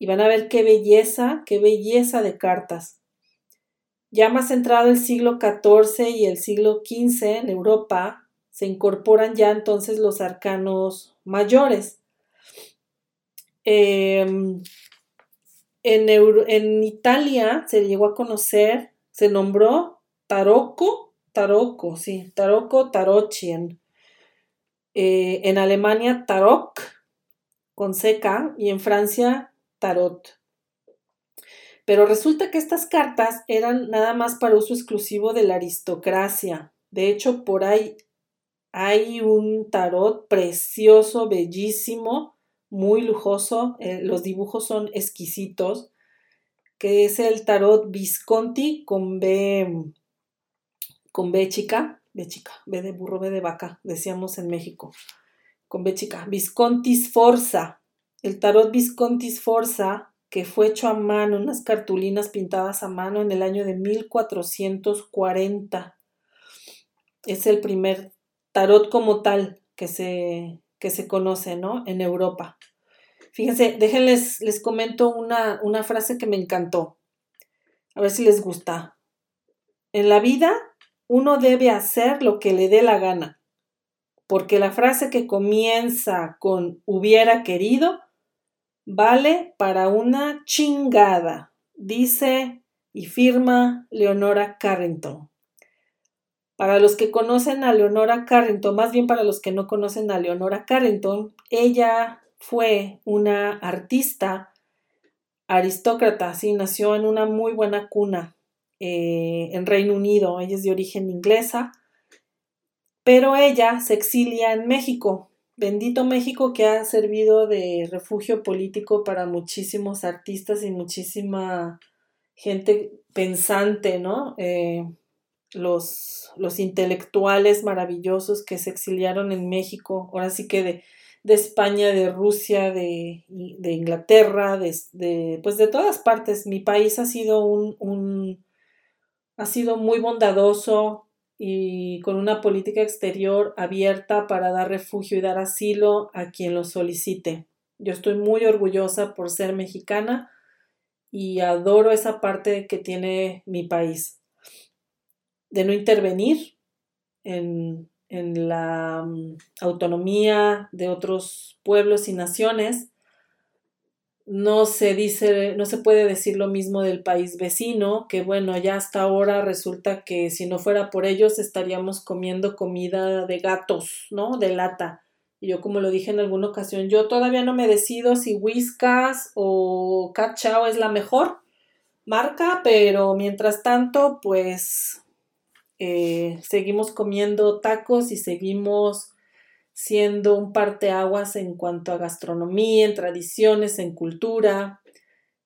y van a ver qué belleza, qué belleza de cartas. Ya más entrado el siglo XIV y el siglo XV en Europa, se incorporan ya entonces los arcanos mayores. Em, en, Italia se llegó a conocer, se nombró Tarocco, Tarocco, sí, Tarocco Tarochien. Eh, en Alemania Tarok con seca y en Francia tarot. Pero resulta que estas cartas eran nada más para uso exclusivo de la aristocracia. De hecho, por ahí hay un tarot precioso, bellísimo, muy lujoso. Eh, los dibujos son exquisitos, que es el tarot Visconti con B, con B chica, B chica, B de burro, B de vaca, decíamos en México, con B chica, Visconti Sforza. El tarot Visconti Sforza, que fue hecho a mano, unas cartulinas pintadas a mano en el año de 1440. Es el primer tarot como tal que se, que se conoce, ¿no? En Europa. Fíjense, déjenles, les comento una, una frase que me encantó. A ver si les gusta. En la vida uno debe hacer lo que le dé la gana, porque la frase que comienza con hubiera querido Vale para una chingada, dice y firma Leonora Carrington. Para los que conocen a Leonora Carrington, más bien para los que no conocen a Leonora Carrington, ella fue una artista aristócrata, sí, nació en una muy buena cuna eh, en Reino Unido, ella es de origen inglesa, pero ella se exilia en México Bendito México que ha servido de refugio político para muchísimos artistas y muchísima gente pensante, ¿no? Eh, los, los, intelectuales maravillosos que se exiliaron en México, ahora sí que de, de España, de Rusia, de, de Inglaterra, de, pues de todas partes. Mi país ha sido un, un ha sido muy bondadoso, y con una política exterior abierta para dar refugio y dar asilo a quien lo solicite. Yo estoy muy orgullosa por ser mexicana y adoro esa parte que tiene mi país, de no intervenir en, en la mm, autonomía de otros pueblos y naciones. No se dice, no se puede decir lo mismo del país vecino, que bueno, ya hasta ahora resulta que si no fuera por ellos estaríamos comiendo comida de gatos, ¿no? De lata. Y yo, como lo dije en alguna ocasión, yo todavía no me decido si Whiskas o Cat es la mejor marca, pero mientras tanto, pues eh, seguimos comiendo tacos y seguimos siendo un parteaguas en cuanto a gastronomía, en tradiciones, en cultura.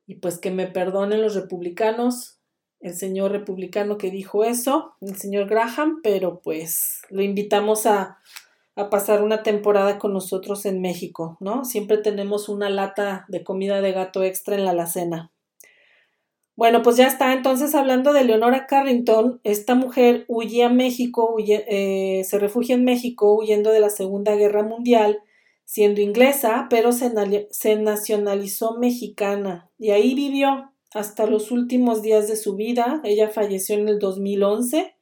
Y pues que me perdonen los republicanos, el señor republicano que dijo eso, el señor Graham, pero pues lo invitamos a, a pasar una temporada con nosotros en México, ¿no? Siempre tenemos una lata de comida de gato extra en la alacena. Bueno, pues ya está. Entonces, hablando de Leonora Carrington, esta mujer huye a México, eh, se refugia en México huyendo de la Segunda Guerra Mundial, siendo inglesa, pero se, se nacionalizó mexicana y ahí vivió hasta los últimos días de su vida. Ella falleció en el 2011.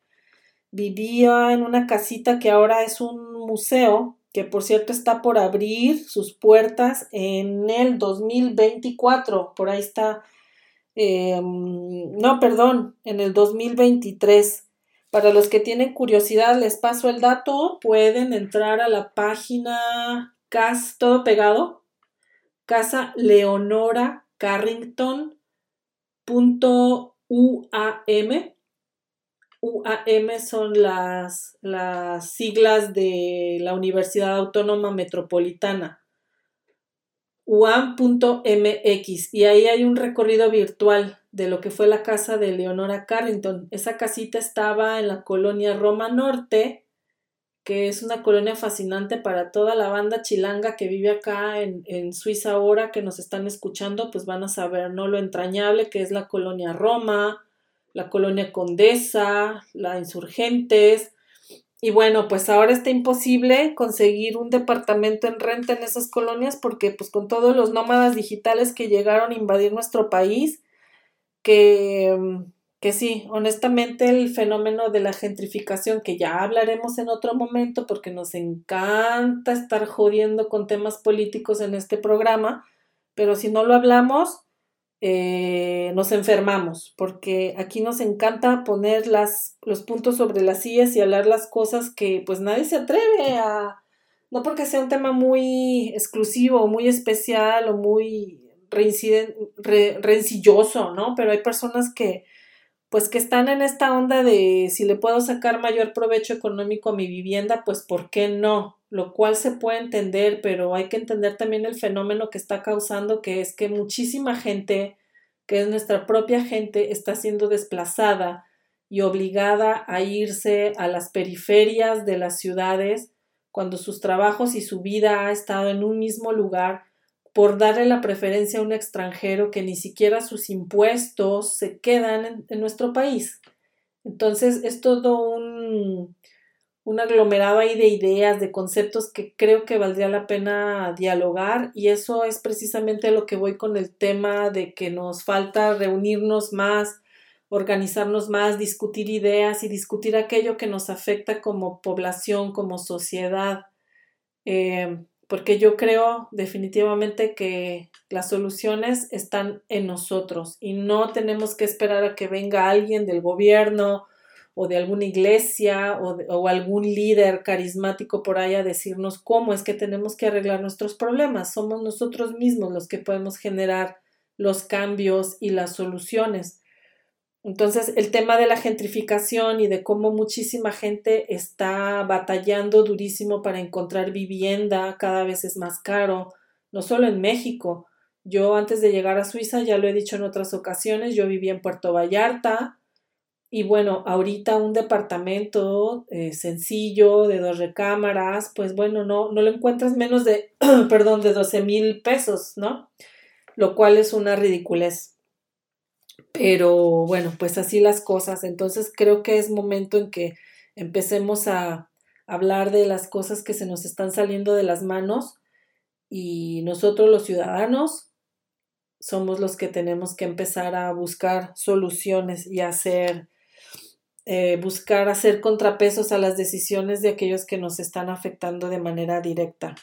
Vivía en una casita que ahora es un museo, que por cierto está por abrir sus puertas en el 2024. Por ahí está Em, no, perdón, en el 2023. Para los que tienen curiosidad, les paso el dato. Pueden entrar a la página CAS, todo pegado, Casa Leonora Carrington. UAM. UAM son las, las siglas de la Universidad Autónoma Metropolitana uam.mx y ahí hay un recorrido virtual de lo que fue la casa de Leonora Carrington. Esa casita estaba en la colonia Roma Norte, que es una colonia fascinante para toda la banda chilanga que vive acá en, en Suiza ahora, que nos están escuchando, pues van a saber, ¿no? Lo entrañable que es la colonia Roma, la colonia Condesa, la Insurgentes, y bueno, pues ahora está imposible conseguir un departamento en renta en esas colonias porque pues con todos los nómadas digitales que llegaron a invadir nuestro país, que, que sí, honestamente el fenómeno de la gentrificación, que ya hablaremos en otro momento porque nos encanta estar jodiendo con temas políticos en este programa, pero si no lo hablamos, eh, nos enfermamos, porque aquí nos encanta poner las, los puntos sobre las sillas y hablar las cosas que pues nadie se atreve a, no porque sea un tema muy exclusivo, muy especial o muy rencilloso, ¿no? Pero hay personas que pues que están en esta onda de si le puedo sacar mayor provecho económico a mi vivienda, pues ¿por qué no? Lo cual se puede entender, pero hay que entender también el fenómeno que está causando, que es que muchísima gente, que es nuestra propia gente, está siendo desplazada y obligada a irse a las periferias de las ciudades cuando sus trabajos y su vida ha estado en un mismo lugar por darle la preferencia a un extranjero que ni siquiera sus impuestos se quedan en, nuestro país. Entonces es todo un, un aglomerado ahí de ideas, de conceptos que creo que valdría la pena dialogar y eso es precisamente lo que voy con el tema de que nos falta reunirnos más, organizarnos más, discutir ideas y discutir aquello que nos afecta como población, como sociedad. Eh, porque yo creo definitivamente que las soluciones están en nosotros y no tenemos que esperar a que venga alguien del gobierno o de alguna iglesia o, algún líder carismático por ahí decirnos cómo es que tenemos que arreglar nuestros problemas. Somos nosotros mismos los que podemos generar los cambios y las soluciones. Entonces, el tema de la gentrificación y de cómo muchísima gente está batallando durísimo para encontrar vivienda, cada vez es más caro, no solo en México. Yo antes de llegar a Suiza, ya lo he dicho en otras ocasiones, yo vivía en Puerto Vallarta y bueno, ahorita un departamento eh, sencillo de dos recámaras, pues bueno, no, no lo encuentras menos de, perdón, de 12 mil pesos, ¿no? Lo cual es una ridiculez. Pero bueno, pues así las cosas. Entonces creo que es momento en que empecemos a hablar de las cosas que se nos están saliendo de las manos y nosotros los ciudadanos somos los que tenemos que empezar a buscar soluciones y hacer, eh, buscar hacer contrapesos a las decisiones de aquellos que nos están afectando de manera directa.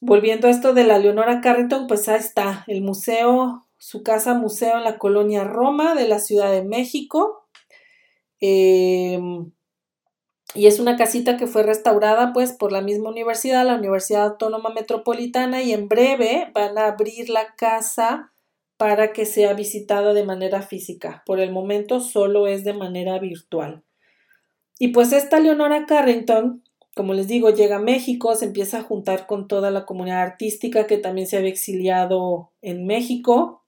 Volviendo a esto de la Leonora Carrington, pues ahí está, el museo, su casa museo en la colonia Roma de la Ciudad de México. Em, y es una casita que fue restaurada pues por la misma universidad, la Universidad Autónoma Metropolitana, y en breve van a abrir la casa para que sea visitada de manera física. Por el momento solo es de manera virtual. Y pues esta Leonora Carrington, como les digo, llega a México, se empieza a juntar con toda la comunidad artística que también se había exiliado en México.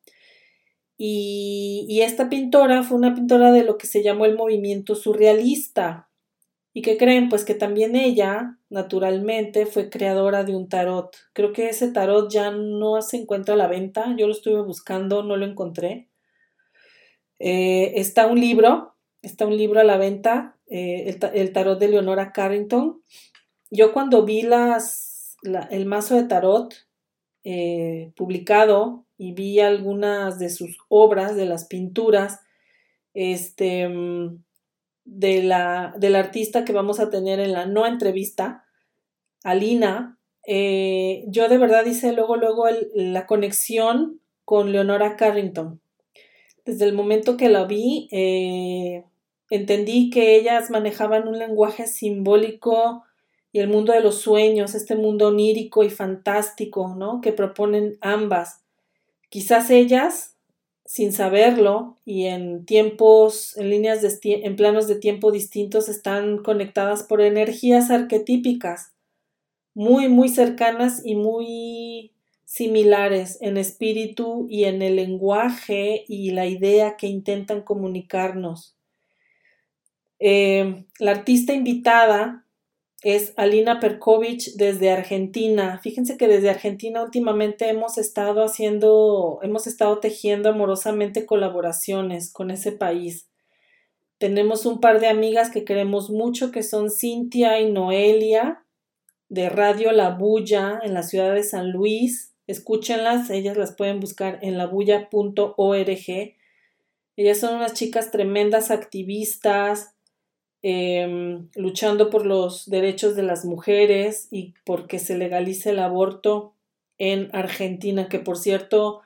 Y, y esta pintora fue una pintora de lo que se llamó el movimiento surrealista ¿Y qué creen? Pues que también ella, naturalmente, fue creadora de un tarot. Creo que ese tarot ya no se encuentra a la venta. Yo lo estuve buscando, no lo encontré. Eh, está un libro, está un libro a la venta, eh, el, tarot de Leonora Carrington. Yo cuando vi las, el mazo de tarot eh, publicado y vi algunas de sus obras, de las pinturas, este mm, de la, del artista que vamos a tener en la no entrevista, Alina, eh, yo de verdad hice luego, luego la conexión con Leonora Carrington. Desde el momento que la vi, eh, entendí que ellas manejaban un lenguaje simbólico y el mundo de los sueños, este mundo onírico y fantástico, ¿no? Que proponen ambas. Quizás ellas sin saberlo y en tiempos, en líneas de, en planos de tiempo distintos están conectadas por energías arquetípicas muy, muy cercanas y muy similares en espíritu y en el lenguaje y la idea que intentan comunicarnos. Eh, la artista invitada es Alina Perkovich desde Argentina. Fíjense que desde Argentina últimamente hemos estado haciendo, hemos estado tejiendo amorosamente colaboraciones con ese país. Tenemos un par de amigas que queremos mucho, que son Cintia y Noelia, de Radio La Bulla, en la ciudad de San Luis. Escúchenlas, ellas las pueden buscar en labulla.org. Ellas son unas chicas tremendas activistas, Em, luchando por los derechos de las mujeres y porque se legalice el aborto en Argentina, que por cierto,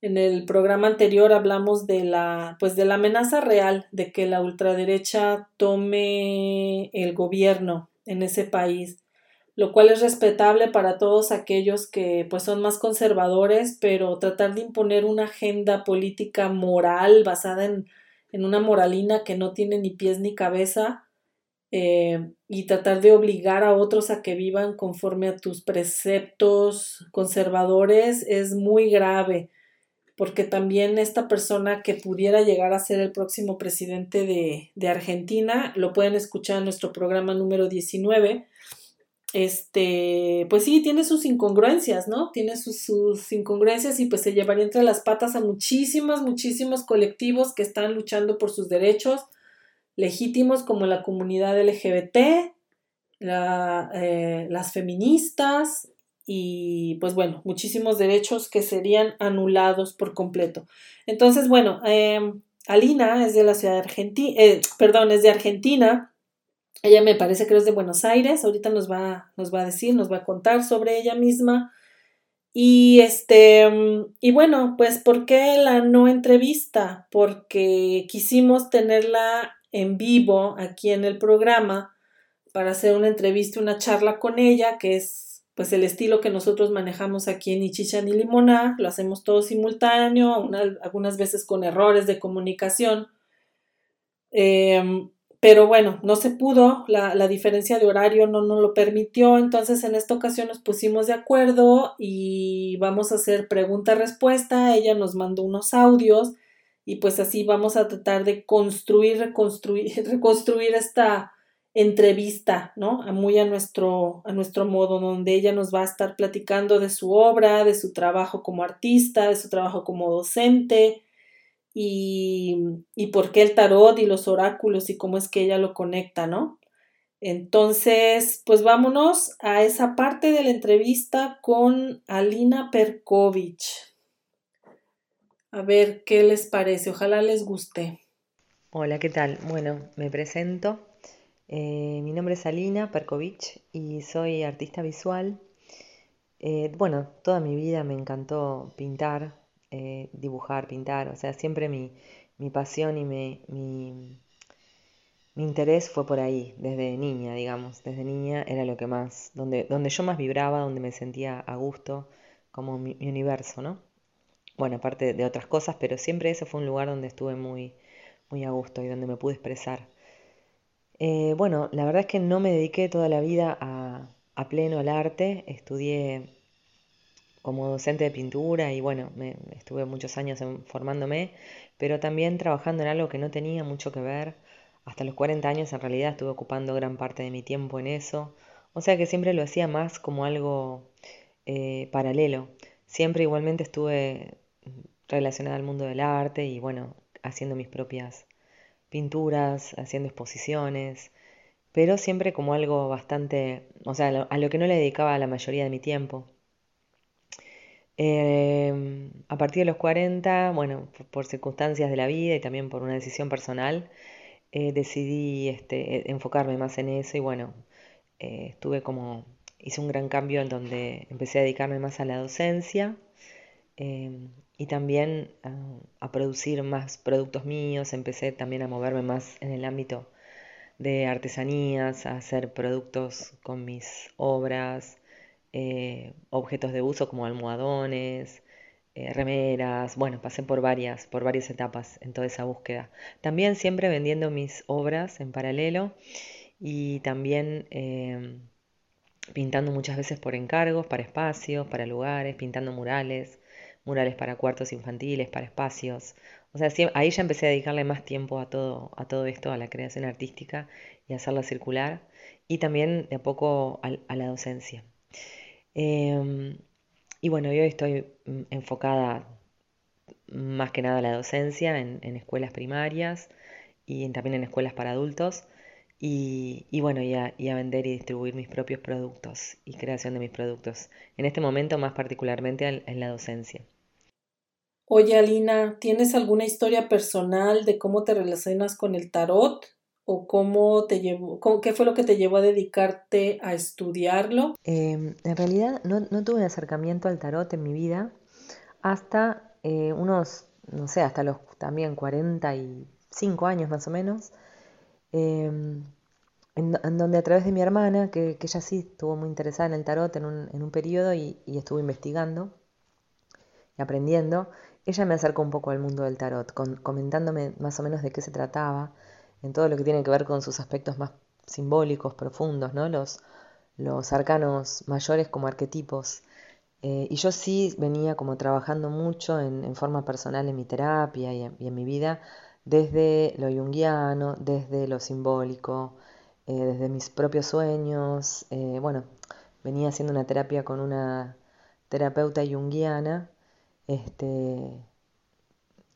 en el programa anterior hablamos de la, pues de la amenaza real de que la ultraderecha tome el gobierno en ese país, lo cual es respetable para todos aquellos que pues son más conservadores, pero tratar de imponer una agenda política moral basada en en una moralina que no tiene ni pies ni cabeza eh, y tratar de obligar a otros a que vivan conforme a tus preceptos conservadores es muy grave porque también esta persona que pudiera llegar a ser el próximo presidente de, de Argentina, lo pueden escuchar en nuestro programa número 19, este, pues sí, tiene sus incongruencias, ¿no? Tiene sus, sus, incongruencias y pues se llevaría entre las patas a muchísimos, muchísimos colectivos que están luchando por sus derechos legítimos como la comunidad LGBT, eh, las feministas y pues bueno, muchísimos derechos que serían anulados por completo. Entonces, bueno, em, Alina es de la ciudad de Argentina, eh, perdón, es de Argentina ella me parece que es de Buenos Aires, ahorita nos va, nos va a decir, nos va a contar sobre ella misma. Y este, y bueno, pues ¿por qué la no entrevista? Porque quisimos tenerla en vivo aquí en el programa para hacer una entrevista, una charla con ella, que es pues el estilo que nosotros manejamos aquí en Ichichan y Limoná, lo hacemos todo simultáneo, algunas veces con errores de comunicación. Em, pero bueno, no se pudo, la, diferencia de horario no nos lo permitió, entonces en esta ocasión nos pusimos de acuerdo y vamos a hacer pregunta-respuesta, ella nos mandó unos audios y pues así vamos a tratar de construir, reconstruir, reconstruir esta entrevista, ¿no? Muy a nuestro, a nuestro modo, donde ella nos va a estar platicando de su obra, de su trabajo como artista, de su trabajo como docente, y, por qué el tarot y los oráculos y cómo es que ella lo conecta, ¿no? Entonces, pues vámonos a esa parte de la entrevista con Alina Perkovich. A ver qué les parece, ojalá les guste. Hola, ¿qué tal? Bueno, me presento. Eh, mi nombre es Alina Perkovich y soy artista visual. Eh, bueno, toda mi vida me encantó pintar, eh, dibujar, pintar, o sea, siempre mi, mi pasión y mi, mi, interés fue por ahí, desde niña, digamos, desde niña era lo que más, donde, donde yo más vibraba, donde me sentía a gusto, como mi, universo, ¿no? Bueno, aparte de otras cosas, pero siempre ese fue un lugar donde estuve muy, muy a gusto y donde me pude expresar. Eh, bueno, la verdad es que no me dediqué toda la vida a, a pleno al arte, estudié como docente de pintura y bueno, me, estuve muchos años formándome, pero también trabajando en algo que no tenía mucho que ver. Hasta los 40 años en realidad estuve ocupando gran parte de mi tiempo en eso. O sea que siempre lo hacía más como algo eh, paralelo. Siempre igualmente estuve relacionada al mundo del arte y bueno, haciendo mis propias pinturas, haciendo exposiciones, pero siempre como algo bastante, o sea, a lo que no le dedicaba la mayoría de mi tiempo. Em, a partir de los 40, bueno, por circunstancias de la vida y también por una decisión personal, eh, decidí este, e, enfocarme más en eso y bueno, eh, estuve como, hice un gran cambio en donde empecé a dedicarme más a la docencia em, y también a, producir más productos míos, empecé también a moverme más en el ámbito de artesanías, a hacer productos con mis obras, eh, objetos de uso como almohadones, eh, remeras, bueno, pasé por varias, por varias etapas en toda esa búsqueda. También siempre vendiendo mis obras en paralelo y también em, pintando muchas veces por encargos, para espacios, para lugares, pintando murales, murales para cuartos infantiles, para espacios. O sea, ahí ya empecé a dedicarle más tiempo a todo, a todo esto, a la creación artística y a hacerla circular y también de a poco a la docencia. Em, y bueno, yo estoy mm, enfocada más que nada a la docencia en, escuelas primarias y también en escuelas para adultos. Y, bueno, y a, vender y distribuir mis propios productos y creación de mis productos. En este momento más particularmente en la docencia. Oye, Alina, ¿tienes alguna historia personal de cómo te relacionas con el tarot? O cómo te llevó, qué fue lo que te llevó a dedicarte a estudiarlo? Em, en realidad no, tuve un acercamiento al tarot en mi vida hasta eh, unos, no sé, hasta los también 45 años más o menos, em, en, donde a través de mi hermana, que, ella sí estuvo muy interesada en el tarot en un, en un periodo y estuvo investigando y aprendiendo, ella me acercó un poco al mundo del tarot, comentándome más o menos de qué se trataba, en todo lo que tiene que ver con sus aspectos más simbólicos, profundos, ¿no? Los, los arcanos mayores como arquetipos. Eh, y yo sí venía como trabajando mucho en, forma personal en mi terapia y en, mi vida, desde lo junguiano, desde lo simbólico, eh, desde mis propios sueños. Eh, bueno, venía haciendo una terapia con una terapeuta junguiana, este,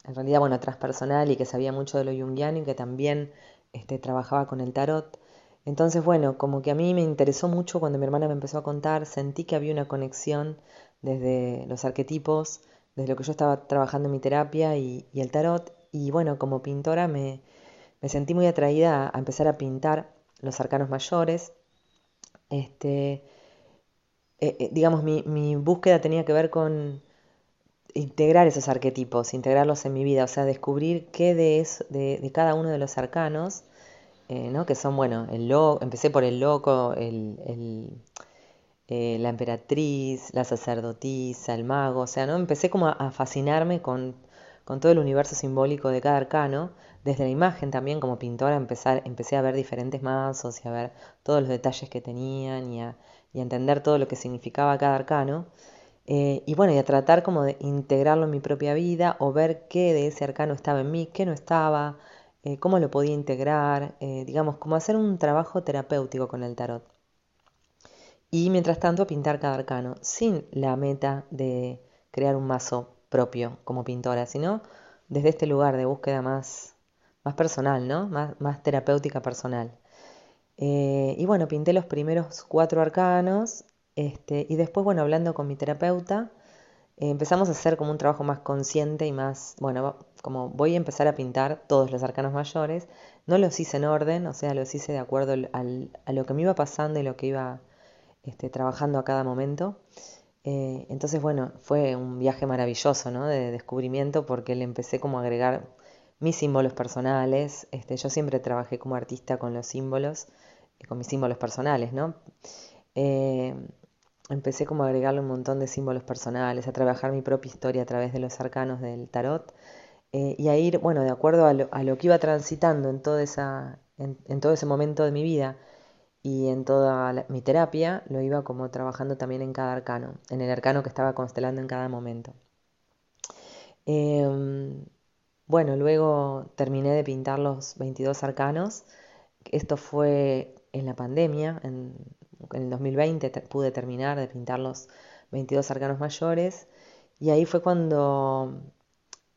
en realidad, bueno, transpersonal y que sabía mucho de lo junguiano y que también este, trabajaba con el tarot. Entonces, bueno, como que a mí me interesó mucho cuando mi hermana me empezó a contar, sentí que había una conexión desde los arquetipos, desde lo que yo estaba trabajando en mi terapia y, el tarot. Y bueno, como pintora me, sentí muy atraída a, empezar a pintar los arcanos mayores. Este, eh, eh, digamos, mi, mi búsqueda tenía que ver con integrar esos arquetipos, integrarlos en mi vida, o sea, descubrir qué de, de, cada uno de los arcanos, eh, ¿no? que son, bueno, el lo, empecé por el loco, el, eh, la emperatriz, la sacerdotisa, el mago, o sea, ¿no? empecé como a, fascinarme con, todo el universo simbólico de cada arcano, desde la imagen también como pintora empezar, empecé a ver diferentes mazos y a ver todos los detalles que tenían y a, y a entender todo lo que significaba cada arcano. Eh, y bueno, y a tratar como de integrarlo en mi propia vida o ver qué de ese arcano estaba en mí, qué no estaba, eh, cómo lo podía integrar, eh, digamos, como hacer un trabajo terapéutico con el tarot. Y mientras tanto pintar cada arcano, sin la meta de crear un mazo propio como pintora, sino desde este lugar de búsqueda más, más personal, ¿no? Más, más terapéutica personal. Y bueno, pinté los primeros cuatro arcanos este, y después, bueno, hablando con mi terapeuta, eh, empezamos a hacer como un trabajo más consciente y más, bueno, como voy a empezar a pintar todos los arcanos mayores, no los hice en orden, o sea, los hice de acuerdo a lo que me iba pasando y lo que iba este, trabajando a cada momento. Eh, entonces, bueno, fue un viaje maravilloso, ¿no? De descubrimiento porque le empecé como a agregar mis símbolos personales. Este, yo siempre trabajé como artista con los símbolos, eh, con mis símbolos personales, ¿no? Empecé como a agregarle un montón de símbolos personales, a trabajar mi propia historia a través de los arcanos del tarot y a ir, bueno, de acuerdo a lo, que iba transitando en, toda esa, en todo ese momento de mi vida y en toda mi terapia lo iba como trabajando también en cada arcano, en el arcano que estaba constelando en cada momento. Em, bueno, luego terminé de pintar los 22 arcanos. Esto fue en la pandemia, en, el 2020 pude terminar de pintar los 22 arcanos mayores y ahí fue cuando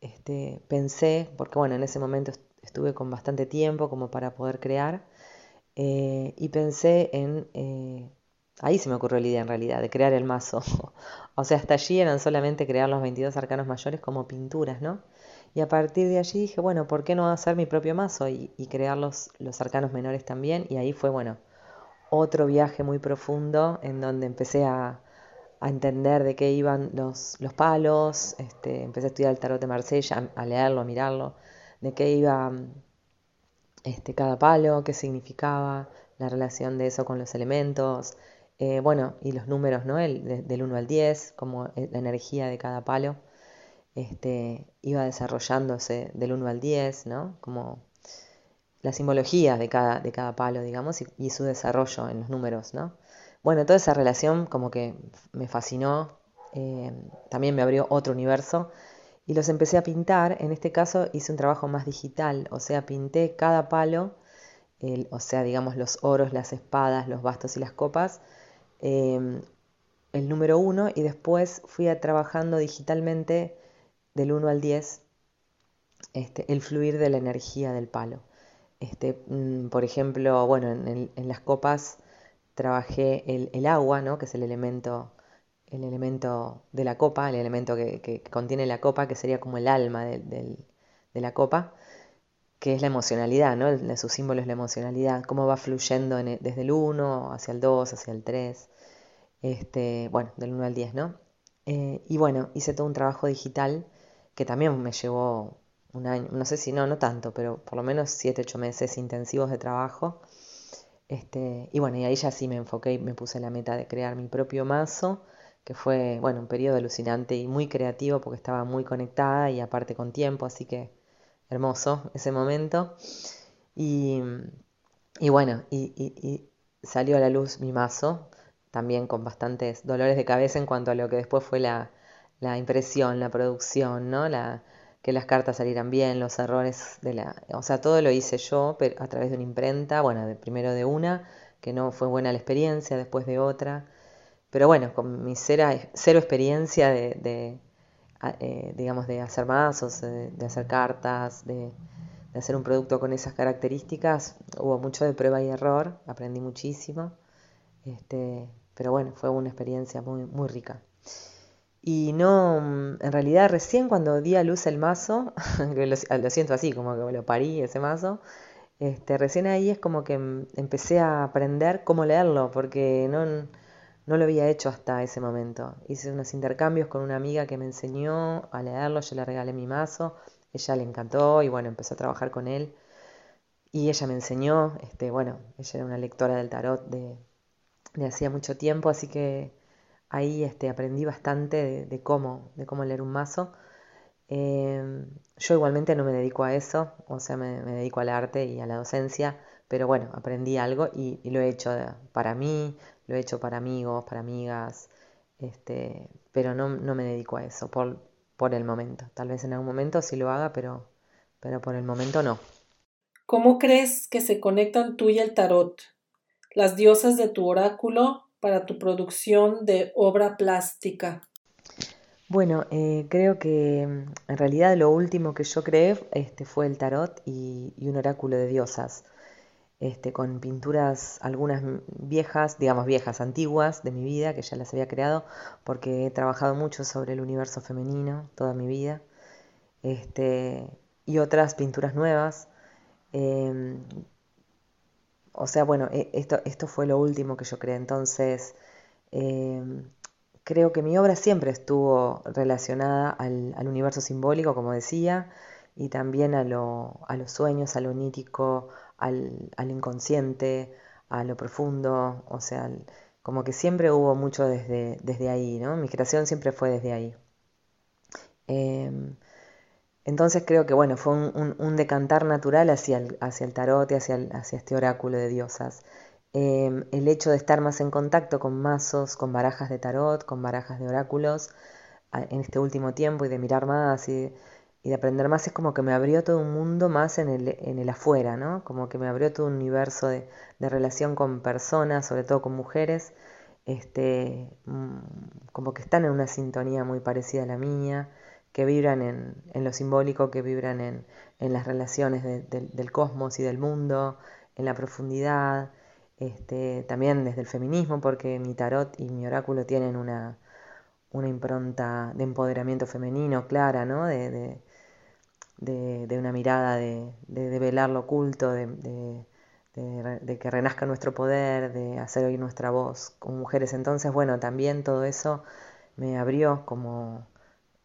este, pensé, porque bueno, en ese momento estuve con bastante tiempo como para poder crear, eh, y pensé en... Eh, ahí se me ocurrió la idea en realidad, de crear el mazo. o sea, hasta allí eran solamente crear los 22 arcanos mayores como pinturas, ¿no? Y a partir de allí dije, bueno, ¿por qué no hacer mi propio mazo y, crear los, arcanos menores también? Y ahí fue, bueno, otro viaje muy profundo en donde empecé a, entender de qué iban los, los palos, este, empecé a estudiar el tarot de Marsella, a, leerlo, a mirarlo, de qué iba este, cada palo, qué significaba, la relación de eso con los elementos, eh, bueno, y los números, ¿no? El, del 1 al 10, como e, la energía de cada palo, este, iba desarrollándose del 1 al 10, ¿no? Como la simbología de cada, de cada palo, digamos, y, su desarrollo en los números, ¿no? Bueno, toda esa relación como que me fascinó, eh, también me abrió otro universo y los empecé a pintar. En este caso hice un trabajo más digital, o sea, pinté cada palo, o sea, digamos los oros, las espadas, los bastos y las copas, em, el número uno y después fui a trabajando digitalmente del 1 al 10 este, el fluir de la energía del palo. Este, mm, por ejemplo, bueno, en, las copas trabajé el, el, agua, ¿no? que es el elemento el elemento de la copa, el elemento que, contiene la copa, que sería como el alma de, la copa, que es la emocionalidad, ¿no? de su símbolo es la emocionalidad, cómo va fluyendo e, desde el 1 hacia el 2, hacia el 3, este, bueno, del 1 al 10, ¿no? Eh, y bueno, hice todo un trabajo digital que también me llevó un año, no sé si no, no tanto, pero por lo menos 7, 8 meses intensivos de trabajo. Este, y bueno, y ahí ya sí me enfoqué y me puse la meta de crear mi propio mazo que fue, bueno, un periodo alucinante y muy creativo porque estaba muy conectada y aparte con tiempo, así que hermoso ese momento. Y, bueno, y, salió a la luz mi mazo, también con bastantes dolores de cabeza en cuanto a lo que después fue la, impresión, la producción, ¿no? La, que las cartas salieran bien, los errores de la... O sea, todo lo hice yo pero a través de una imprenta, bueno, de, primero de una, que no fue buena la experiencia, después de otra. Pero bueno, con mi cero, experiencia de, eh, digamos, de hacer mazos, de, hacer cartas, de, hacer un producto con esas características, hubo mucho de prueba y error, aprendí muchísimo. Este, pero bueno, fue una experiencia muy, muy rica. Y no, en realidad recién cuando di a luz el mazo, lo, siento así, como que lo parí ese mazo, este, recién ahí es como que empecé a aprender cómo leerlo, porque no, no lo había hecho hasta ese momento. Hice unos intercambios con una amiga que me enseñó a leerlo, yo le regalé mi mazo, ella le encantó y bueno, empezó a trabajar con él. Y ella me enseñó, este, bueno, ella era una lectora del tarot de, hacía mucho tiempo, así que ahí este, aprendí bastante de, cómo, de cómo leer un mazo. Em, yo igualmente no me dedico a eso, o sea, me, dedico al arte y a la docencia, pero bueno, aprendí algo y, lo he hecho para mí, lo he hecho para amigos, para amigas, este, pero no, me dedico a eso por, por el momento. Tal vez en algún momento sí lo haga, pero, pero por el momento no. ¿Cómo crees que se conectan tú y el tarot, las diosas de tu oráculo, para tu producción de obra plástica? Bueno, eh, creo que mm, en realidad lo último que yo creé este, fue el tarot y, un oráculo de diosas. este, con pinturas, algunas viejas, digamos viejas, antiguas de mi vida, que ya las había creado, porque he trabajado mucho sobre el universo femenino toda mi vida, este, y otras pinturas nuevas. Em, o sea, bueno, e, esto, esto fue lo último que yo creé, entonces em, creo que mi obra siempre estuvo relacionada al, universo simbólico, como decía, y también a, lo, a los sueños, a lo onítico, al, inconsciente, a lo profundo, o sea, como que siempre hubo mucho desde, desde ahí, ¿no? Mi creación siempre fue desde ahí. Em, entonces creo que, bueno, fue un, decantar natural hacia el, hacia el tarot y hacia, hacia este oráculo de diosas. Em, el hecho de estar más en contacto con mazos, con barajas de tarot, con barajas de oráculos en este último tiempo y de mirar más y, de aprender más es como que me abrió todo un mundo más en el, en el afuera, ¿no? Como que me abrió todo un universo de, relación con personas, sobre todo con mujeres, este, mm, como que están en una sintonía muy parecida a la mía, que vibran en, lo simbólico, que vibran en, las relaciones del cosmos y del mundo, en la profundidad, este, también desde el feminismo, porque mi tarot y mi oráculo tienen una, una impronta de empoderamiento femenino clara, ¿no? de, de, una mirada de, velar lo oculto, de, que renazca nuestro poder, de hacer oír nuestra voz como mujeres. Entonces, bueno, también todo eso me abrió como,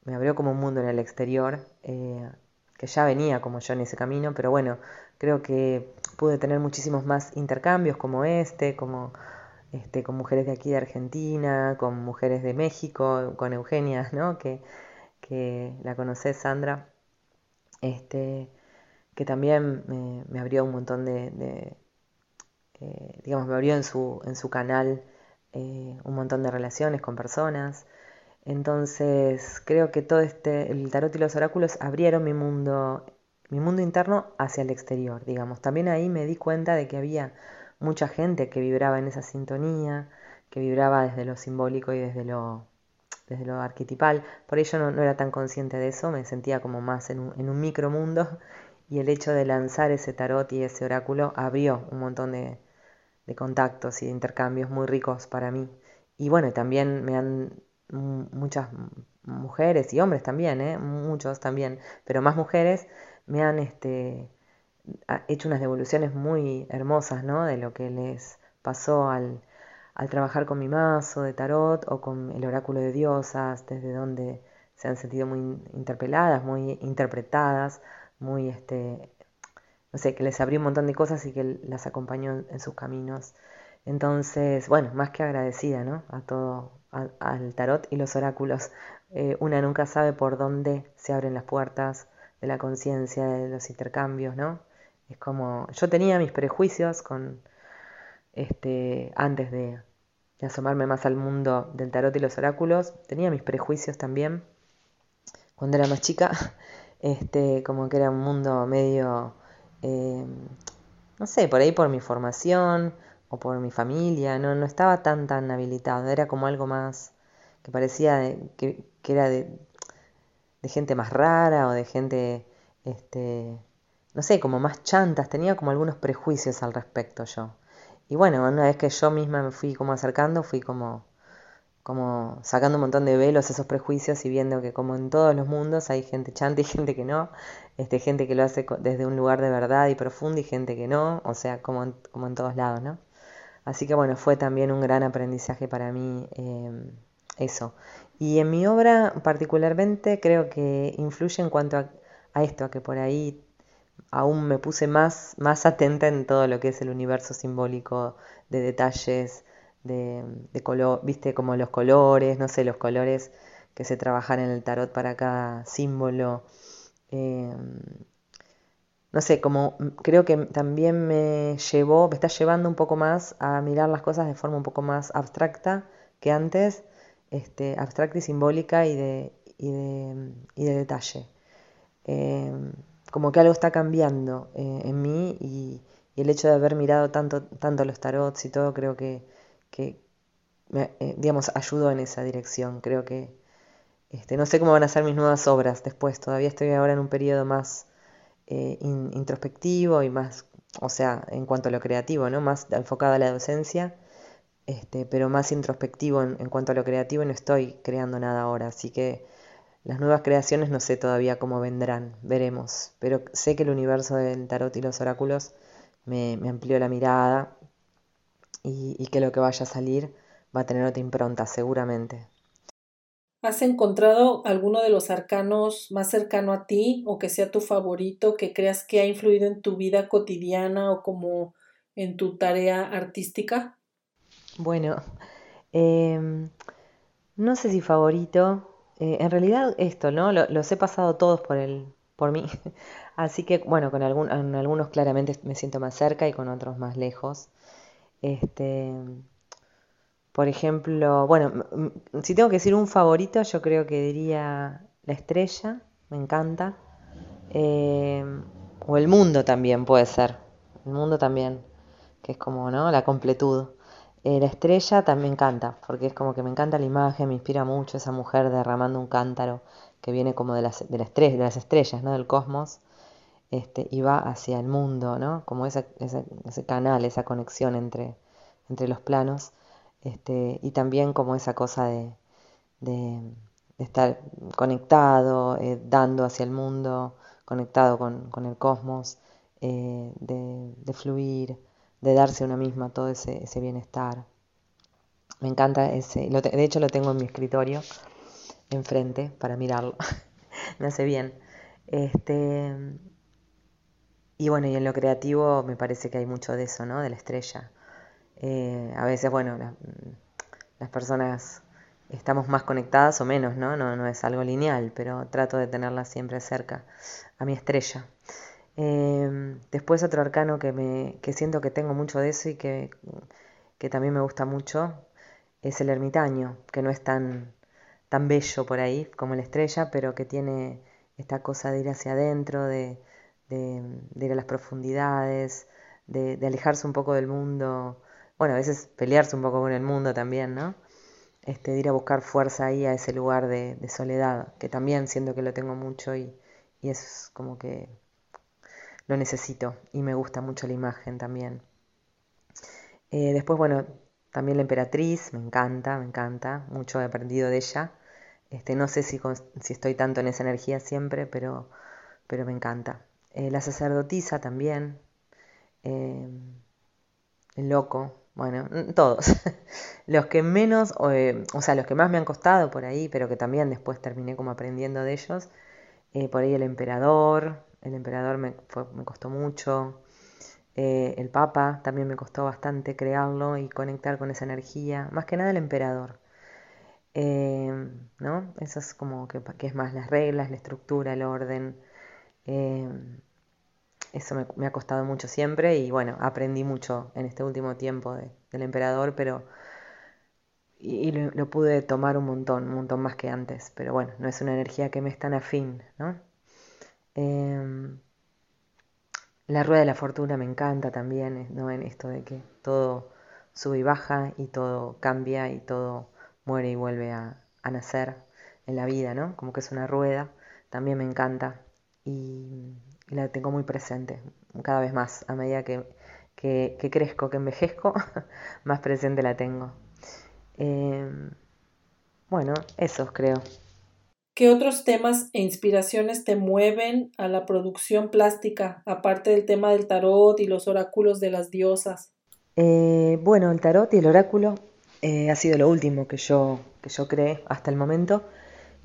me abrió como un mundo en el exterior, eh, que ya venía como yo en ese camino, pero bueno, creo que pude tener muchísimos más intercambios como este, como este, con mujeres de aquí de Argentina, con mujeres de México, con Eugenia, ¿no? que, la conoces, Sandra, este, que también me, abrió un montón de, eh, digamos, me abrió en su, en su canal eh, un montón de relaciones con personas. Entonces, creo que todo este, el tarot y los oráculos abrieron mi mundo mi mundo interno hacia el exterior, digamos. También ahí me di cuenta de que había mucha gente que vibraba en esa sintonía, que vibraba desde lo simbólico y desde lo, desde lo arquetipal. Por ello no, era tan consciente de eso, me sentía como más en un, en un micromundo y el hecho de lanzar ese tarot y ese oráculo abrió un montón de, de contactos y de intercambios muy ricos para mí. Y bueno, también me han muchas mujeres y hombres también, ¿eh? muchos también, pero más mujeres me han este, hecho unas devoluciones muy hermosas, ¿no? De lo que les pasó al, trabajar con mi mazo de tarot o con el oráculo de diosas, desde donde se han sentido muy interpeladas, muy interpretadas, muy, este, no sé, que les abrió un montón de cosas y que las acompañó en sus caminos. Entonces, bueno, más que agradecida, ¿no? A todo, al tarot y los oráculos. Eh, una nunca sabe por dónde se abren las puertas, de la conciencia, de los intercambios, ¿no? Es como, yo tenía mis prejuicios con, este, antes de, asomarme más al mundo del tarot y los oráculos, tenía mis prejuicios también, cuando era más chica, este, como que era un mundo medio, eh, no sé, por ahí por mi formación o por mi familia, no, no estaba tan tan habilitado, era como algo más que parecía que, que era de, de gente más rara o de gente, este, no sé, como más chantas, tenía como algunos prejuicios al respecto yo. Y bueno, una vez que yo misma me fui como acercando, fui como, como sacando un montón de velos esos prejuicios y viendo que como en todos los mundos hay gente chanta y gente que no, este, gente que lo hace desde un lugar de verdad y profundo y gente que no, o sea, como como en todos lados, ¿no? Así que bueno, fue también un gran aprendizaje para mí eh, eso. Y en mi obra particularmente creo que influye en cuanto a, esto, a que por ahí aún me puse más, más atenta en todo lo que es el universo simbólico de detalles, de, color, viste como los colores, no sé, los colores que se trabajan en el tarot para cada símbolo. Em, no sé, como creo que también me llevó, me está llevando un poco más a mirar las cosas de forma un poco más abstracta que antes este, abstracta y simbólica y de, y de, y de detalle. Em, como que algo está cambiando eh, en mí y, el hecho de haber mirado tanto, tanto los tarots y todo creo que, que me, eh, digamos, ayudó en esa dirección. Creo que este, no sé cómo van a ser mis nuevas obras después. Todavía estoy ahora en un periodo más eh, introspectivo y más o sea, en cuanto a lo creativo, ¿no? Más enfocado a la docencia, este, pero más introspectivo en, cuanto a lo creativo y no estoy creando nada ahora, así que las nuevas creaciones no sé todavía cómo vendrán, veremos, pero sé que el universo del tarot y los oráculos me, amplió la mirada y, que lo que vaya a salir va a tener otra impronta, seguramente. ¿Has encontrado alguno de los arcanos más cercano a ti o que sea tu favorito, que creas que ha influido en tu vida cotidiana o como en tu tarea artística? Bueno, em, no sé si favorito. Eh, en realidad esto, ¿no? los he pasado todos por el, por mí. Así que, bueno, con algún, algunos claramente me siento más cerca y con otros más lejos. Este, por ejemplo, bueno, si tengo que decir un favorito, yo creo que diría La Estrella, me encanta. Eh, o El Mundo también puede ser. El Mundo también, que es como, ¿no? La completud. Eh, la estrella también me encanta, porque es como que me encanta la imagen, me inspira mucho esa mujer derramando un cántaro que viene como de las, de de las estrellas, ¿no? Del cosmos, este, y va hacia el mundo, ¿no? Como ese, canal, esa conexión entre, entre los planos, este, y también como esa cosa de, estar conectado, eh, dando hacia el mundo, conectado con, el cosmos, eh, de, fluir, de darse a una misma todo ese, bienestar. Me encanta ese, de hecho lo tengo en mi escritorio enfrente para mirarlo. me hace bien. Este, y bueno, y en lo creativo me parece que hay mucho de eso, ¿no? De la estrella. Eh, a veces, bueno, las personas estamos más conectadas o menos, ¿no? ¿no? No es algo lineal, pero trato de tenerla siempre cerca a mi estrella. Eh, después otro arcano que, me, que siento que tengo mucho de eso y que, que también me gusta mucho es el ermitaño, que no es tan tan bello por ahí como la estrella, pero que tiene esta cosa de ir hacia adentro, de, ir a las profundidades, de, alejarse un poco del mundo, bueno, a veces pelearse un poco con el mundo también, ¿no? Este, de ir a buscar fuerza ahí a ese lugar de, soledad, que también siento que lo tengo mucho y, es como que lo necesito y me gusta mucho la imagen también. Eh, después, bueno, también la emperatriz, me encanta, me encanta, mucho he aprendido de ella. Este, no sé si, estoy tanto en esa energía siempre, pero, pero me encanta. Eh, la sacerdotisa también, eh, el loco, bueno, todos. los que menos, eh, o, sea, los que más me han costado por ahí, pero que también después terminé como aprendiendo de ellos. por ahí el emperador, el emperador me, me costó mucho. el papa también me costó bastante crearlo y conectar con esa energía. Más que nada el emperador. Em, ¿no? Eso es como que, es más las reglas, la estructura, el orden. Eso me, ha costado mucho siempre y bueno, aprendí mucho en este último tiempo del emperador, pero y, lo, pude tomar un montón, un montón más que antes, pero bueno, no es una energía que me es tan afín, ¿no? Em, la rueda de la fortuna me encanta también, ¿no? En esto de que todo sube y baja y todo cambia y todo muere y vuelve a, nacer en la vida, ¿no? Como que es una rueda, también me encanta y, la tengo muy presente cada vez más a medida que, crezco, que envejezco, más presente la tengo. Em, bueno, esos creo. ¿Qué otros temas e inspiraciones te mueven a la producción plástica, aparte del tema del tarot y los oráculos de las diosas? Eh, bueno, el tarot y el oráculo eh, ha sido lo último que yo, que yo creé hasta el momento,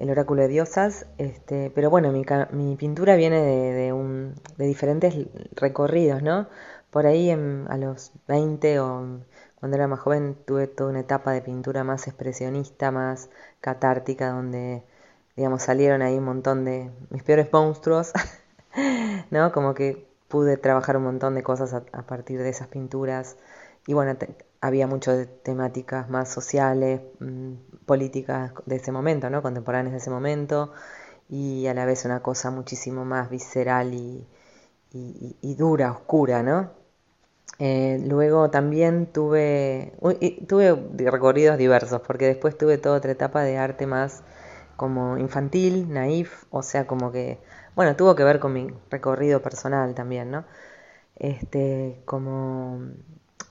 el oráculo de diosas. Este, pero bueno, mi, mi pintura viene de, un, de, diferentes recorridos, ¿no? Por ahí a los 20 o cuando era más joven tuve toda una etapa de pintura más expresionista, más catártica, donde, digamos, salieron ahí un montón de mis peores monstruos, ¿no? Como que pude trabajar un montón de cosas a partir de esas pinturas. Y bueno, había mucho de temáticas más sociales, mm, políticas de ese momento, ¿no? contemporáneas de ese momento, y a la vez una cosa muchísimo más visceral y, dura, oscura, ¿no? Eh, luego también tuve, tuve recorridos diversos, porque después tuve toda otra etapa de arte más como infantil, naif, o sea, como que, bueno, tuvo que ver con mi recorrido personal también, ¿no? este, como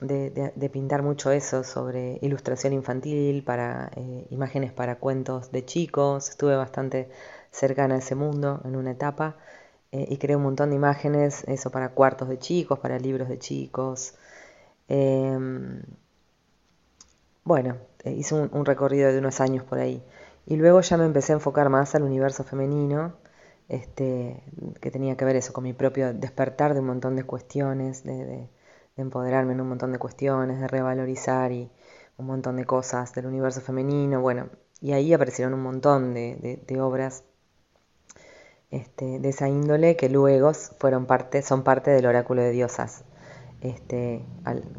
de, pintar mucho eso sobre ilustración infantil, para eh, imágenes para cuentos de chicos. Estuve bastante cercana a ese mundo en una etapa eh, y creé un montón de imágenes, eso para cuartos de chicos, para libros de chicos. Em, bueno, eh, hice un, recorrido de unos años por ahí. Y luego ya me empecé a enfocar más al universo femenino, este, que tenía que ver eso con mi propio despertar de un montón de cuestiones, de de empoderarme en un montón de cuestiones, de revalorizar y un montón de cosas del universo femenino, bueno, y ahí aparecieron un montón de, obras este, de esa índole que luego fueron parte, son parte del oráculo de diosas. Este,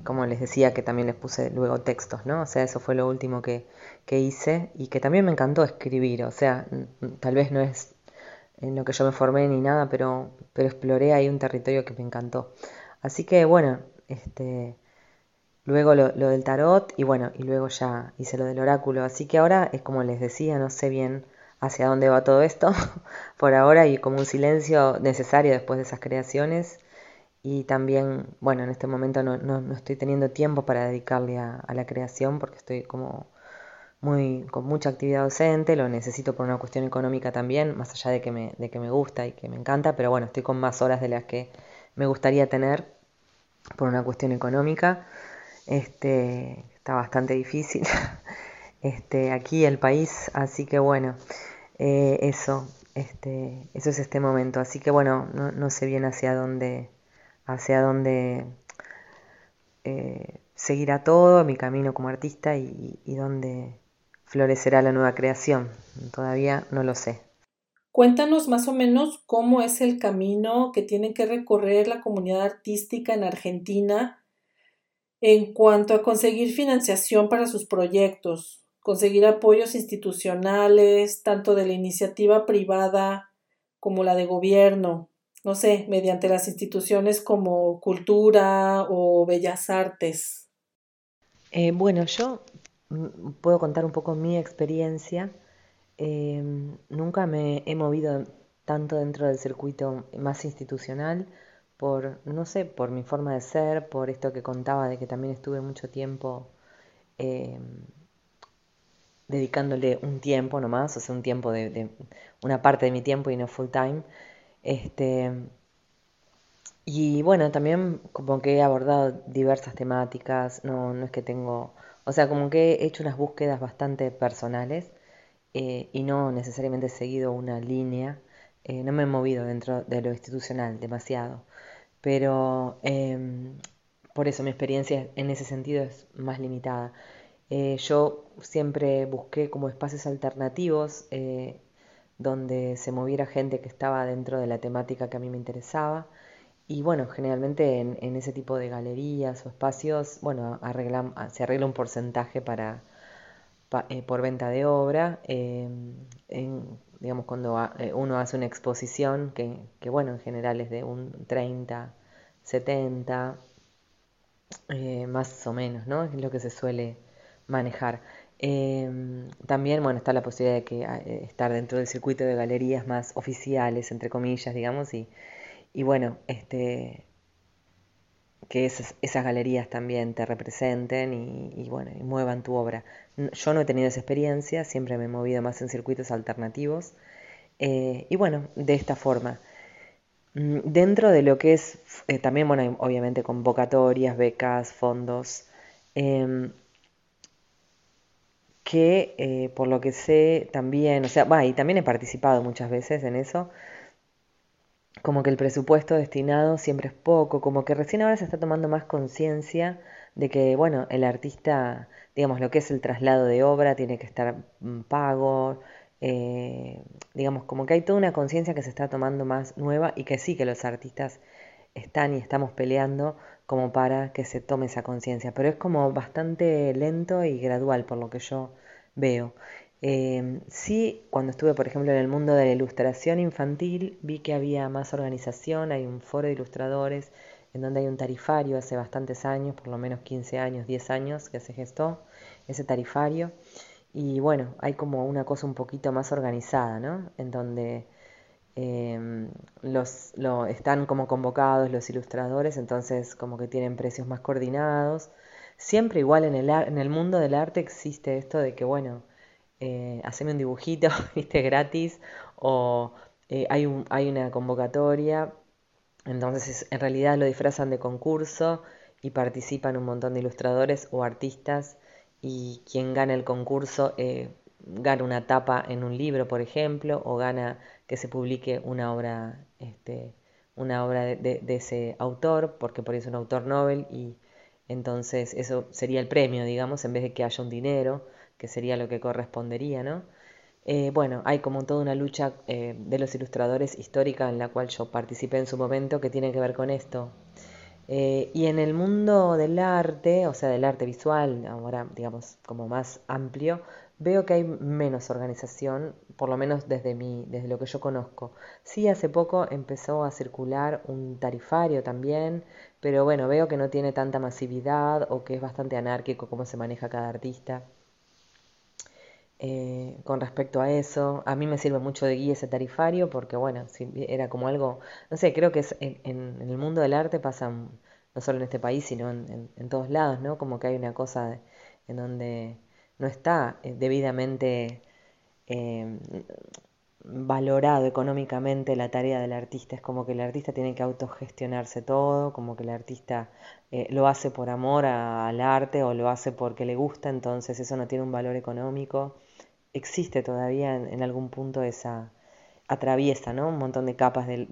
como les decía, que también les puse luego textos, ¿no? O sea, eso fue lo último que, que hice y que también me encantó escribir, o sea, tal vez no es en lo que yo me formé ni nada, pero, pero exploré ahí un territorio que me encantó. Así que bueno, este, luego lo, del tarot y bueno, y luego ya hice lo del oráculo. Así que ahora es como les decía, no sé bien hacia dónde va todo esto por ahora y como un silencio necesario después de esas creaciones. Y también, bueno, en este momento no, no, estoy teniendo tiempo para dedicarle a, la creación porque estoy como muy, con mucha actividad docente, lo necesito por una cuestión económica también, más allá de que, me, de que me gusta y que me encanta, pero bueno, estoy con más horas de las que me gustaría tener por una cuestión económica. Este, está bastante difícil este, aquí el país, así que bueno, eh, eso, este, eso es este momento. Así que bueno, no, sé bien hacia dónde, hacia dónde eh, seguirá todo mi camino como artista y, y dónde florecerá la nueva creación. Todavía no lo sé. Cuéntanos más o menos cómo es el camino que tiene que recorrer la comunidad artística en Argentina en cuanto a conseguir financiación para sus proyectos, conseguir apoyos institucionales, tanto de la iniciativa privada como la de gobierno, no sé, mediante las instituciones como cultura o bellas artes. Eh, bueno, yo mm, puedo contar un poco mi experiencia Em, nunca me he movido tanto dentro del circuito más institucional por, no sé, por mi forma de ser, por esto que contaba de que también estuve mucho tiempo em, dedicándole un tiempo nomás, o sea, un tiempo de, una parte de mi tiempo y no full time. Este, y bueno, también como que he abordado diversas temáticas, no, no es que tengo, o sea, como que he hecho unas búsquedas bastante personales eh, y no necesariamente he seguido una línea, eh, no me he movido dentro de lo institucional demasiado, pero em, por eso mi experiencia en ese sentido es más limitada. Eh, yo siempre busqué como espacios alternativos donde se moviera gente que estaba dentro de la temática que a mí me interesaba. Y bueno, generalmente en, ese tipo de galerías o espacios, bueno, se arregla un porcentaje para, eh, por venta de obra, em, digamos cuando eh, uno hace una exposición, que, bueno, en general es de un 30, 70, eh, más o menos, ¿no? Es lo que se suele manejar. Em, también, bueno, está la posibilidad de que estar dentro del circuito de galerías más oficiales, entre comillas, digamos, y, y bueno, este, que esas galerías también te representen y, bueno, y muevan tu obra. Yo no he tenido esa experiencia, siempre me he movido más en circuitos alternativos. Eh, y bueno, de esta forma. Mm, dentro de lo que es, eh, también, bueno, obviamente convocatorias, becas, fondos, em, que eh, por lo que sé también, o sea, va, y también he participado muchas veces en eso, como que el presupuesto destinado siempre es poco, como que recién ahora se está tomando más conciencia de que, bueno, el artista, digamos, lo que es el traslado de obra tiene que estar mm, pago, eh, digamos, como que hay toda una conciencia que se está tomando más nueva y que sí que los artistas están y estamos peleando como para que se tome esa conciencia, pero es como bastante lento y gradual por lo que yo veo. Em, sí, cuando estuve, por ejemplo, en el mundo de la ilustración infantil, vi que había más organización, hay un foro de ilustradores en donde hay un tarifario hace bastantes años, por lo menos 15 años, 10 años que se gestó ese tarifario. Y bueno, hay como una cosa un poquito más organizada, ¿no? En donde Em, los, lo, están como convocados los ilustradores, entonces como que tienen precios más coordinados. Siempre igual en el, en el mundo del arte existe esto de que, bueno, eh, haceme un dibujito, viste, gratis, o eh, hay, un, hay una convocatoria, entonces en realidad lo disfrazan de concurso y participan un montón de ilustradores o artistas y quien gana el concurso eh, gana una tapa en un libro, por ejemplo, o gana que se publique una obra, este, una obra de, ese autor, porque por eso es un autor Nobel y entonces eso sería el premio, digamos, en vez de que haya un dinero, que sería lo que correspondería, ¿no? Eh, bueno, hay como toda una lucha eh, de los ilustradores histórica en la cual yo participé en su momento que tiene que ver con esto. Eh, y en el mundo del arte, o sea, del arte visual, ahora digamos como más amplio, veo que hay menos organización, por lo menos desde, mi, desde lo que yo conozco. Sí, hace poco empezó a circular un tarifario también, pero bueno, veo que no tiene tanta masividad o que es bastante anárquico cómo se maneja cada artista. Eh, con respecto a eso, a mí me sirve mucho de guía ese tarifario porque, bueno, si era como algo, no sé, creo que es en, en, el mundo del arte pasa no solo en este país, sino en, todos lados, ¿no? Como que hay una cosa en donde no está eh, debidamente eh, valorado económicamente la tarea del artista. Es como que el artista tiene que autogestionarse todo, como que el artista eh, lo hace por amor al arte o lo hace porque le gusta, entonces eso no tiene un valor económico. Existe todavía en, algún punto esa, atraviesa ¿no? un montón de capas del,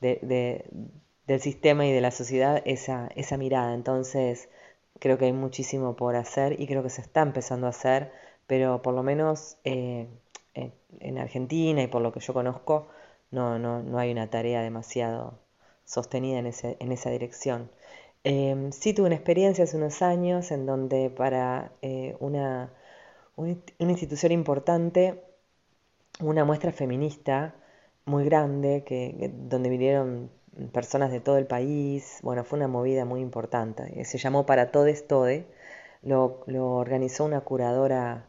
del sistema y de la sociedad esa, esa mirada. Entonces, Creo que hay muchísimo por hacer y creo que se está empezando a hacer, pero por lo menos eh, en Argentina y por lo que yo conozco, no, no, no hay una tarea demasiado sostenida en, ese, en esa dirección. Eh, sí tuve una experiencia hace unos años en donde para eh, una, una, institución importante, una muestra feminista muy grande, que, donde vinieron personas de todo el país. Bueno, fue una movida muy importante. Se llamó Para Todes Tode. Lo, lo organizó una curadora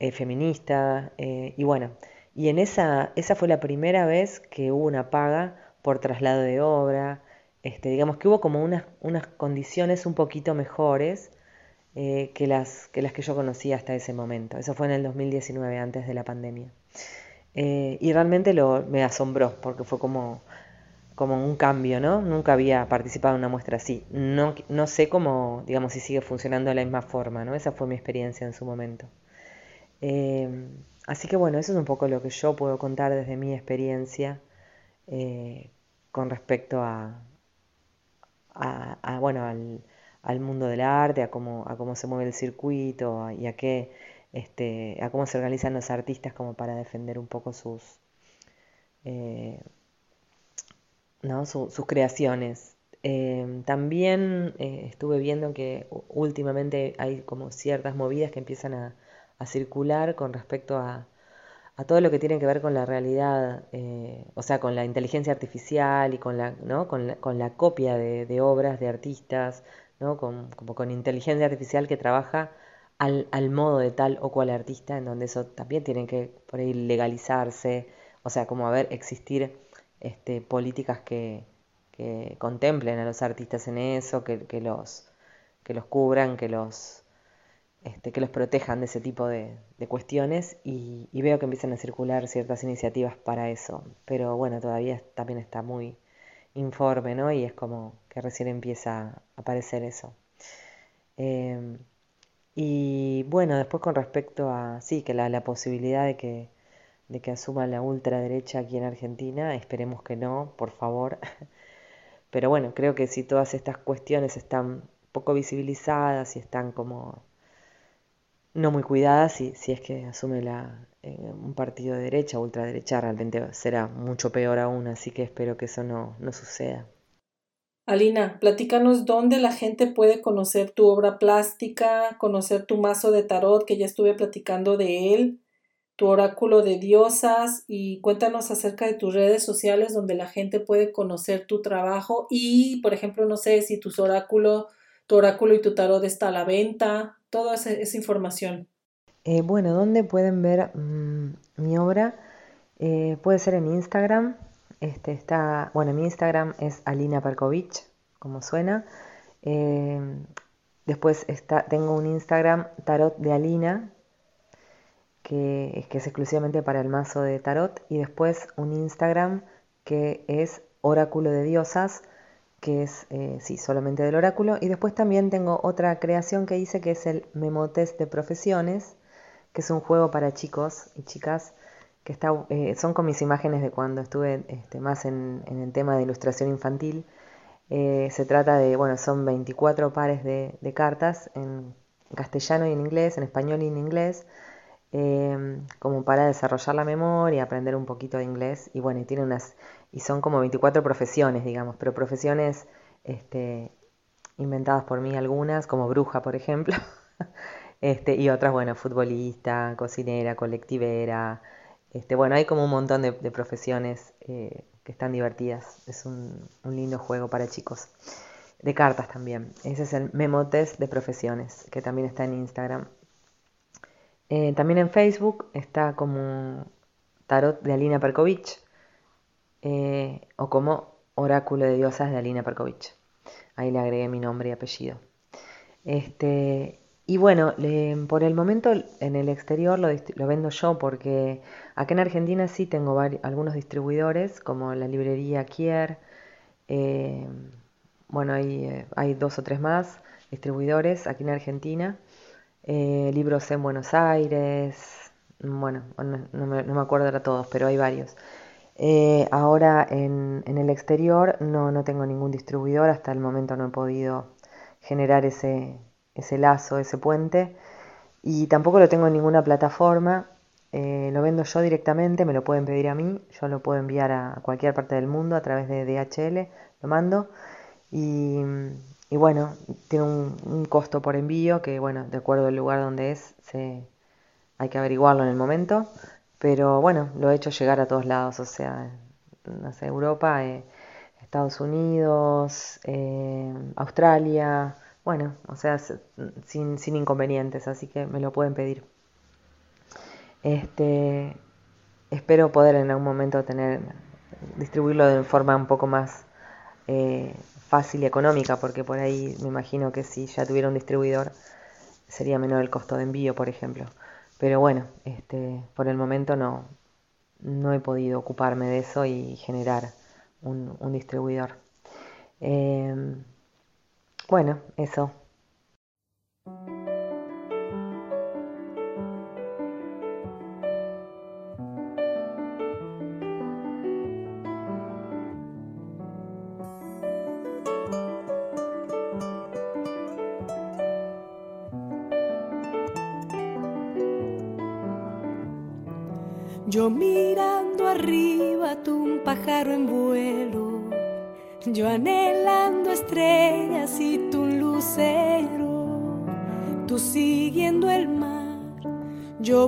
eh, feminista. Eh, y bueno, y en esa, esa fue la primera vez que hubo una paga por traslado de obra. Este, digamos que hubo como unas, unas condiciones un poquito mejores eh, que, las, que las que yo conocía hasta ese momento. Eso fue en el 2019, antes de la pandemia. y realmente lo, me asombró, porque fue como como un cambio, ¿no? Nunca había participado en una muestra así. No, no sé cómo, digamos, si sigue funcionando de la misma forma, ¿no? Esa fue mi experiencia en su momento. Em, así que bueno, eso es un poco lo que yo puedo contar desde mi experiencia eh, con respecto a, bueno, al, mundo del arte, a cómo, a cómo se mueve el circuito y a qué, este, a cómo se organizan los artistas como para defender un poco sus eh, ¿no? sus creaciones. Em, también eh, estuve viendo que últimamente hay como ciertas movidas que empiezan a, circular con respecto a, todo lo que tiene que ver con la realidad, eh, o sea, con la inteligencia artificial y con la, ¿no? con la, copia de, obras de artistas, ¿no? Con, como con inteligencia artificial que trabaja al, modo de tal o cual artista, en donde eso también tiene que por ahí legalizarse, o sea, como a ver, existir este, políticas que, contemplen a los artistas en eso, que, los, que los cubran, que los, este, que los protejan de ese tipo de, cuestiones y, veo que empiezan a circular ciertas iniciativas para eso. Pero bueno, todavía también está muy informe, ¿no? Y es como que recién empieza a aparecer eso. Em, y bueno, después con respecto a, sí, que la posibilidad de que de que asuma la ultraderecha aquí en Argentina. Esperemos que no, por favor. Pero bueno, creo que si todas estas cuestiones están poco visibilizadas y están como no muy cuidadas, y si es que asume la, eh, un partido de derecha ultraderecha, realmente será mucho peor aún, así que espero que eso no, no suceda. Alina, platícanos dónde la gente puede conocer tu obra plástica, conocer tu mazo de tarot, que ya estuve platicando de él, tu oráculo de diosas y cuéntanos acerca de tus redes sociales donde la gente puede conocer tu trabajo y, por ejemplo, no sé si tu oráculo, tu oráculo y tu tarot está a la venta, toda esa, información. Eh, bueno, ¿dónde pueden ver mm, mi obra? Eh, puede ser en Instagram. Este está, bueno, mi Instagram es Alina Perkovich, como suena. Eh, después tengo un Instagram Tarot de Alina, que, que es exclusivamente para el mazo de tarot. Y después un Instagram que es Oráculo de Diosas, que es, eh, sí, solamente del oráculo. Y después también tengo otra creación que hice, que es el Memotest de Profesiones, que es un juego para chicos y chicas, que está, eh, son con mis imágenes de cuando estuve este, más en, el tema de ilustración infantil. Eh, se trata de, bueno, son 24 pares de, cartas en castellano y en inglés, en español y en inglés, como para desarrollar la memoria, aprender un poquito de inglés. Y bueno, y tiene unas y son como 24 profesiones, digamos, pero profesiones este, inventadas por mí algunas, como bruja, por ejemplo, este, y otras, bueno, futbolista, cocinera, colectivera, este, bueno, hay como un montón de, profesiones eh, que están divertidas, es un, lindo juego para chicos, de cartas también, ese es el Memotest de profesiones, que también está en Instagram. Eh, también en Facebook está como Tarot de Alina Perkovich, eh, o como Oráculo de Diosas de Alina Perkovich. Ahí le agregué mi nombre y apellido. Este, y bueno, por el momento en el exterior lo, vendo yo porque acá en Argentina sí tengo algunos distribuidores como la librería Kier. Eh, bueno, hay, eh, hay, dos o tres más distribuidores aquí en Argentina. libros en Buenos Aires. Bueno, no, me, acuerdo de todos, pero hay varios. Eh, ahora en, el exterior no, no, tengo ningún distribuidor, hasta el momento no he podido generar ese, ese lazo, ese puente y tampoco lo tengo en ninguna plataforma. Eh, lo vendo yo directamente, me lo pueden pedir a mí, yo lo puedo enviar a cualquier parte del mundo a través de DHL, lo mando y, bueno, tiene un, costo por envío que bueno, de acuerdo al lugar donde es, se, hay que averiguarlo en el momento, pero bueno, lo he hecho llegar a todos lados, o sea, no sé, Europa, eh, Estados Unidos, eh, Australia, bueno, o sea, sin, sin inconvenientes, así que me lo pueden pedir. Este, espero poder en algún momento tener, distribuirlo de forma un poco más eh, fácil y económica, porque por ahí me imagino que si ya tuviera un distribuidor sería menor el costo de envío, por ejemplo. Pero bueno, este, por el momento no, no he podido ocuparme de eso y generar un, distribuidor. Eh, bueno, eso.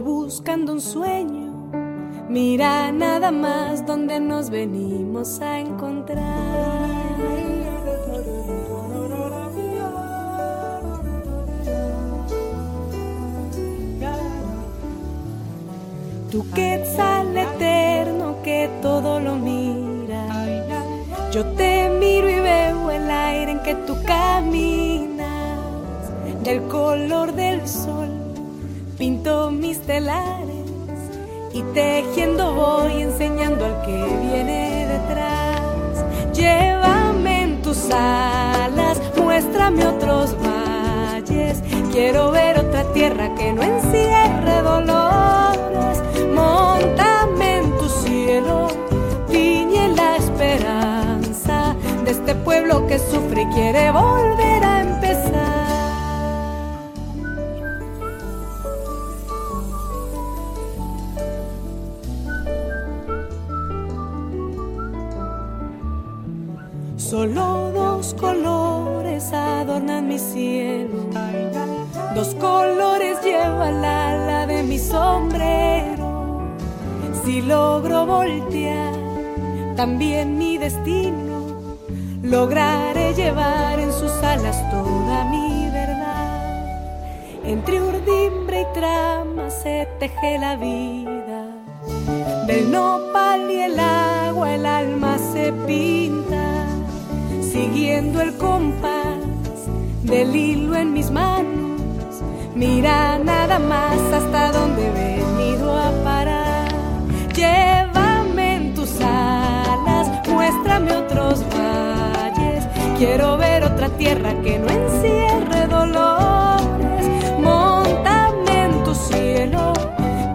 Buscando un sueño. Mira nada más donde nos venimos a encontrar. Tu quetzal eterno que todo lo mira. Yo te miro y veo el aire en que tú caminas. Del color del sol pinto mis telares y tejiendo voy enseñando al que viene detrás. Llévame en tus alas, muéstrame otros valles. Quiero ver otra tierra que no encierre dolores montame en tu cielo, tiñe la esperanza de este pueblo que sufre y quiere volver a empezar. Si logro voltear también mi destino, lograré llevar en sus alas toda mi verdad. Entre urdimbre y trama se teje la vida. Del nopal y el agua el alma se pinta, siguiendo el compás del hilo en mis manos. Mira nada más hasta donde parar. Llévame en tus alas, muéstrame otros valles. Quiero ver otra tierra que no encierre dolores. Móntame en tu cielo,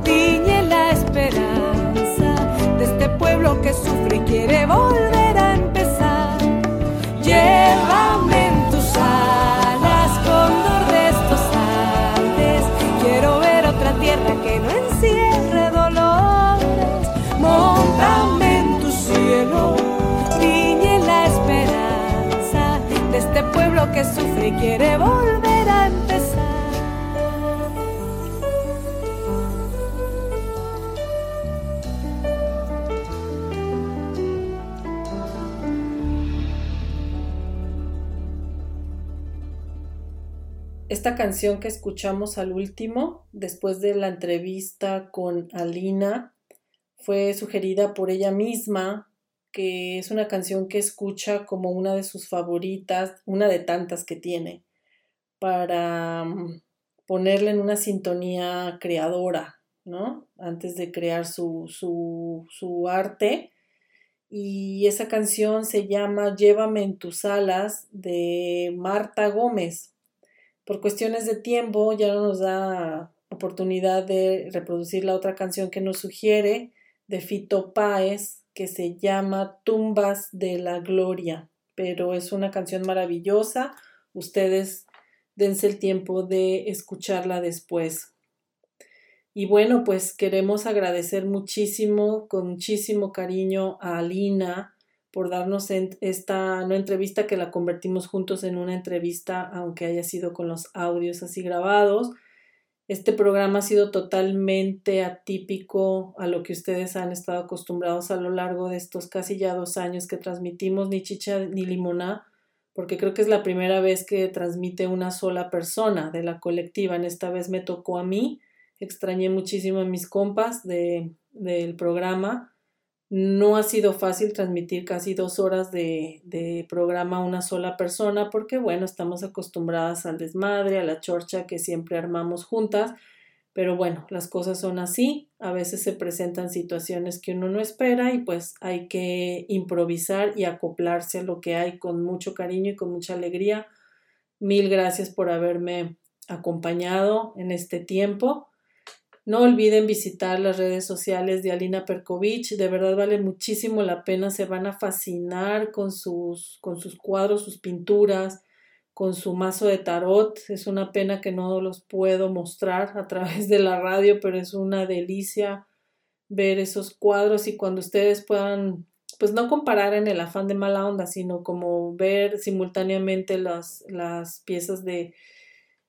tiñe la esperanza de este pueblo que sufre y quiere volver a empezar. Llévame en tus alas, que sufre y quiere volver a empezar. Esta canción que escuchamos al último, después de la entrevista con Alina, fue sugerida por ella misma, que es una canción que escucha como una de sus favoritas, una de tantas que tiene, para mm, ponerle en una sintonía creadora, ¿no? Antes de crear su, su, su arte. Y esa canción se llama Llévame en tus alas de Marta Gómez por cuestiones de tiempo ya no nos da oportunidad de reproducir la otra canción que nos sugiere de Fito Páez que se llama Tumbas de la Gloria, pero es una canción maravillosa. Ustedes dense el tiempo de escucharla después. Y bueno, pues queremos agradecer muchísimo, con muchísimo cariño a Alina por darnos esta no entrevista que la convertimos juntos en una entrevista, aunque haya sido con los audios así grabados. Este programa ha sido totalmente atípico a lo que ustedes han estado acostumbrados a lo largo de estos casi ya dos años que transmitimos ni chicha ni limoná, porque creo que es la primera vez que transmite una sola persona de la colectiva. En esta vez me tocó a mí, extrañé muchísimo a mis compas de, del programa no ha sido fácil transmitir casi dos horas de, de, programa a una sola persona porque, bueno, estamos acostumbradas al desmadre, a la chorcha que siempre armamos juntas, pero bueno, las cosas son así, a veces se presentan situaciones que uno no espera y pues hay que improvisar y acoplarse a lo que hay con mucho cariño y con mucha alegría. Mil gracias por haberme acompañado en este tiempo. No olviden visitar las redes sociales de Alina Perkovich, de verdad vale muchísimo la pena, se van a fascinar con sus, con sus cuadros, sus pinturas, con su mazo de tarot. Es una pena que no los puedo mostrar a través de la radio, pero es una delicia ver esos cuadros y cuando ustedes puedan, pues no comparar en el afán de mala onda, sino como ver simultáneamente las, las piezas de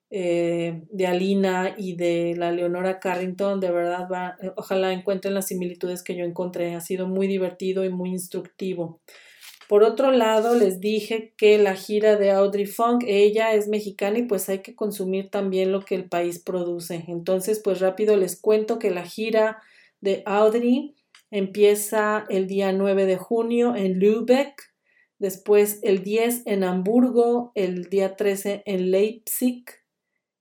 eh, de Alina y de la Leonora Carrington, de verdad, va, eh, ojalá encuentren las similitudes que yo encontré. Ha sido muy divertido y muy instructivo. Por otro lado, les dije que la gira de Audrey Funk, ella es mexicana y pues hay que consumir también lo que el país produce. Entonces, pues rápido les cuento que la gira de Audrey empieza el día 9 de junio en Lübeck, después el 10 en Hamburgo, el día 13 en Leipzig,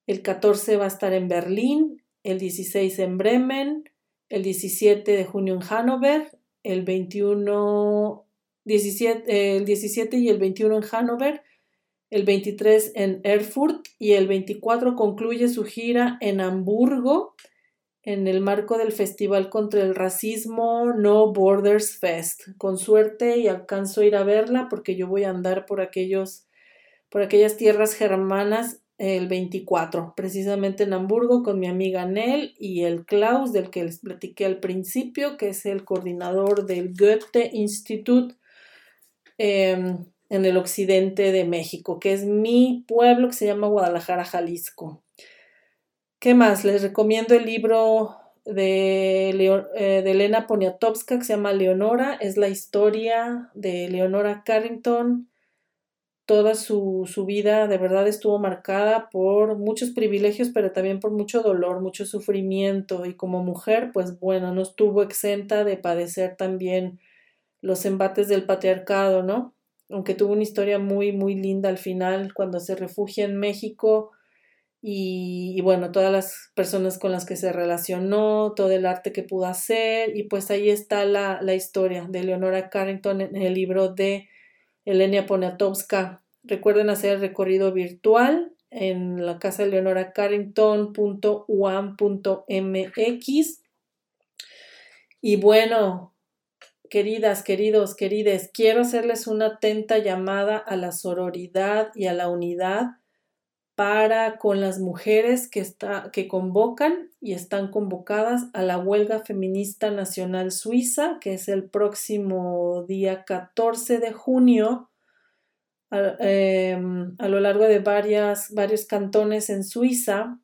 el 14 va a estar en Berlín, el 16 en Bremen, el 17 de junio en Hannover, el 21, 17, el 17 y el 21 en Hannover, el 23 en Erfurt y el 24 concluye su gira en Hamburgo en el marco del Festival contra el Racismo No Borders Fest. Con suerte y alcanzo a ir a verla porque yo voy a andar por aquellos por aquellas tierras germanas el 24, precisamente en Hamburgo, con mi amiga Nell y el Klaus, del que les platiqué al principio, que es el coordinador del Goethe Institut em, en el occidente de México, que es mi pueblo que se llama Guadalajara, Jalisco. ¿Qué más? Les recomiendo el libro de, eh, de Elena Poniatowska que se llama Leonora. Es la historia de Leonora Carrington toda su, su, vida de verdad estuvo marcada por muchos privilegios, pero también por mucho dolor, mucho sufrimiento. Y como mujer, pues bueno, no estuvo exenta de padecer también los embates del patriarcado, ¿no? Aunque tuvo una historia muy, muy linda al final, cuando se refugia en México y, bueno, todas las personas con las que se relacionó, todo el arte que pudo hacer, y pues ahí está la, la historia de Leonora Carrington en el libro de Elenia Poniatowska. Recuerden hacer el recorrido virtual en la casa de Leonora Carrington.uam.mx. Y bueno, queridas, queridos, querides, quiero hacerles una atenta llamada a la sororidad y a la unidad para con las mujeres que, está, que convocan y están convocadas a la huelga feminista nacional suiza, que es el próximo día 14 de junio, a, em, a lo largo de varias, varios cantones en Suiza.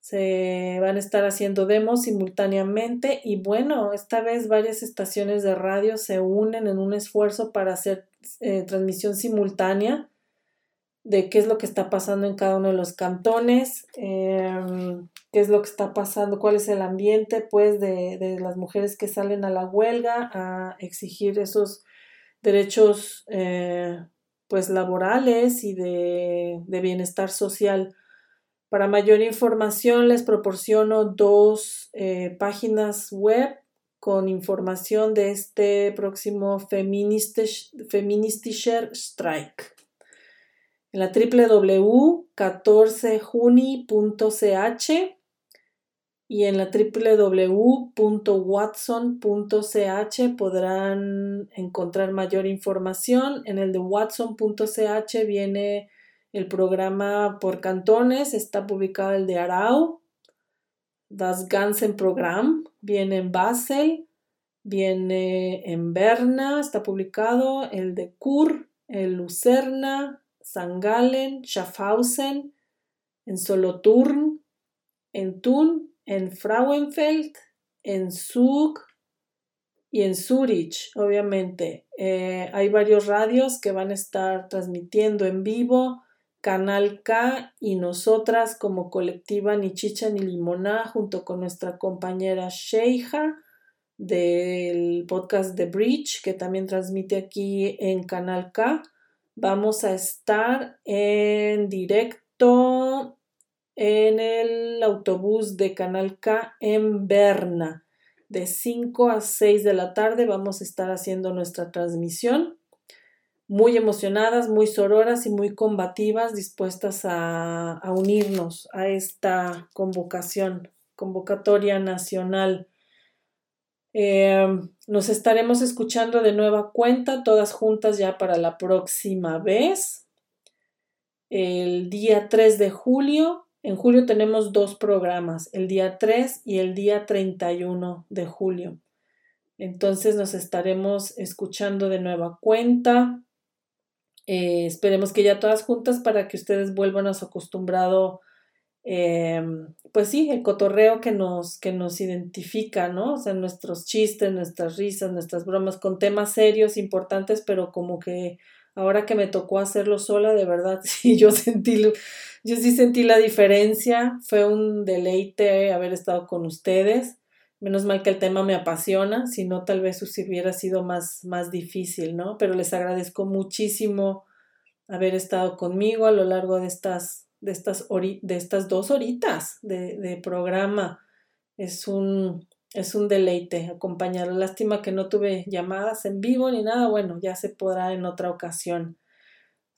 Se van a estar haciendo demos simultáneamente y bueno, esta vez varias estaciones de radio se unen en un esfuerzo para hacer eh, transmisión simultánea de qué es lo que está pasando en cada uno de los cantones, em, qué es lo que está pasando, cuál es el ambiente, pues, de, las mujeres que salen a la huelga a exigir esos derechos, eh, pues, laborales y de, bienestar social. Para mayor información les proporciono dos eh, páginas web con información de este próximo Feministischer Strike en la www.14juni.ch y en la www.watson.ch podrán encontrar mayor información. En el de watson.ch viene el programa por cantones, está publicado el de Arau, Das Ganzen Programm, viene en Basel, viene en Berna, está publicado el de Kur, el Lucerna, St. Gallen, Schaffhausen, en Solothurn, en Thun, en Frauenfeld, en Zug y en Zurich, obviamente. Eh, hay varios radios que van a estar transmitiendo en vivo. Canal K y nosotras como colectiva Ni Chicha ni Limoná junto con nuestra compañera Sheija del podcast The Bridge que también transmite aquí en Canal K vamos a estar en directo en el autobús de Canal K en Berna. De 5 a 6 de la tarde vamos a estar haciendo nuestra transmisión. Muy emocionadas, muy sororas y muy combativas, dispuestas a, a unirnos a esta convocación, convocatoria nacional Em, nos estaremos escuchando de nueva cuenta, todas juntas ya para la próxima vez. El día 3 de julio. En julio tenemos dos programas, el día 3 y el día 31 de julio. Entonces nos estaremos escuchando de nueva cuenta. Eh, esperemos que ya todas juntas para que ustedes vuelvan a su acostumbrado Em, pues sí, el cotorreo que nos, que nos identifica, ¿no? O sea, nuestros chistes, nuestras risas, nuestras bromas con temas serios, importantes, pero como que ahora que me tocó hacerlo sola, de verdad, sí, yo sentí, yo sí sentí la diferencia, fue un deleite haber estado con ustedes. Menos mal que el tema me apasiona, si no tal vez hubiera sido más, más difícil, ¿no? Pero les agradezco muchísimo haber estado conmigo a lo largo de estas de estas, de estas dos horitas de, programa. Es un, es un deleite acompañar. Lástima que no tuve llamadas en vivo ni nada. Bueno, ya se podrá en otra ocasión.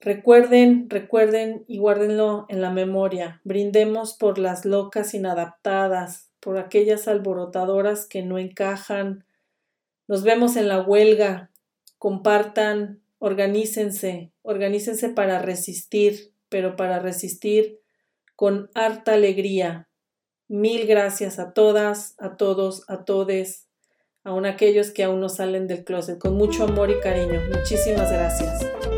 Recuerden, recuerden y guárdenlo en la memoria. Brindemos por las locas inadaptadas, por aquellas alborotadoras que no encajan. Nos vemos en la huelga. Compartan, organícense, organícense para resistir, pero para resistir con harta alegría. Mil gracias a todas, a todos, a todes, aun aquellos que aún no salen del closet, con mucho amor y cariño. Muchísimas gracias.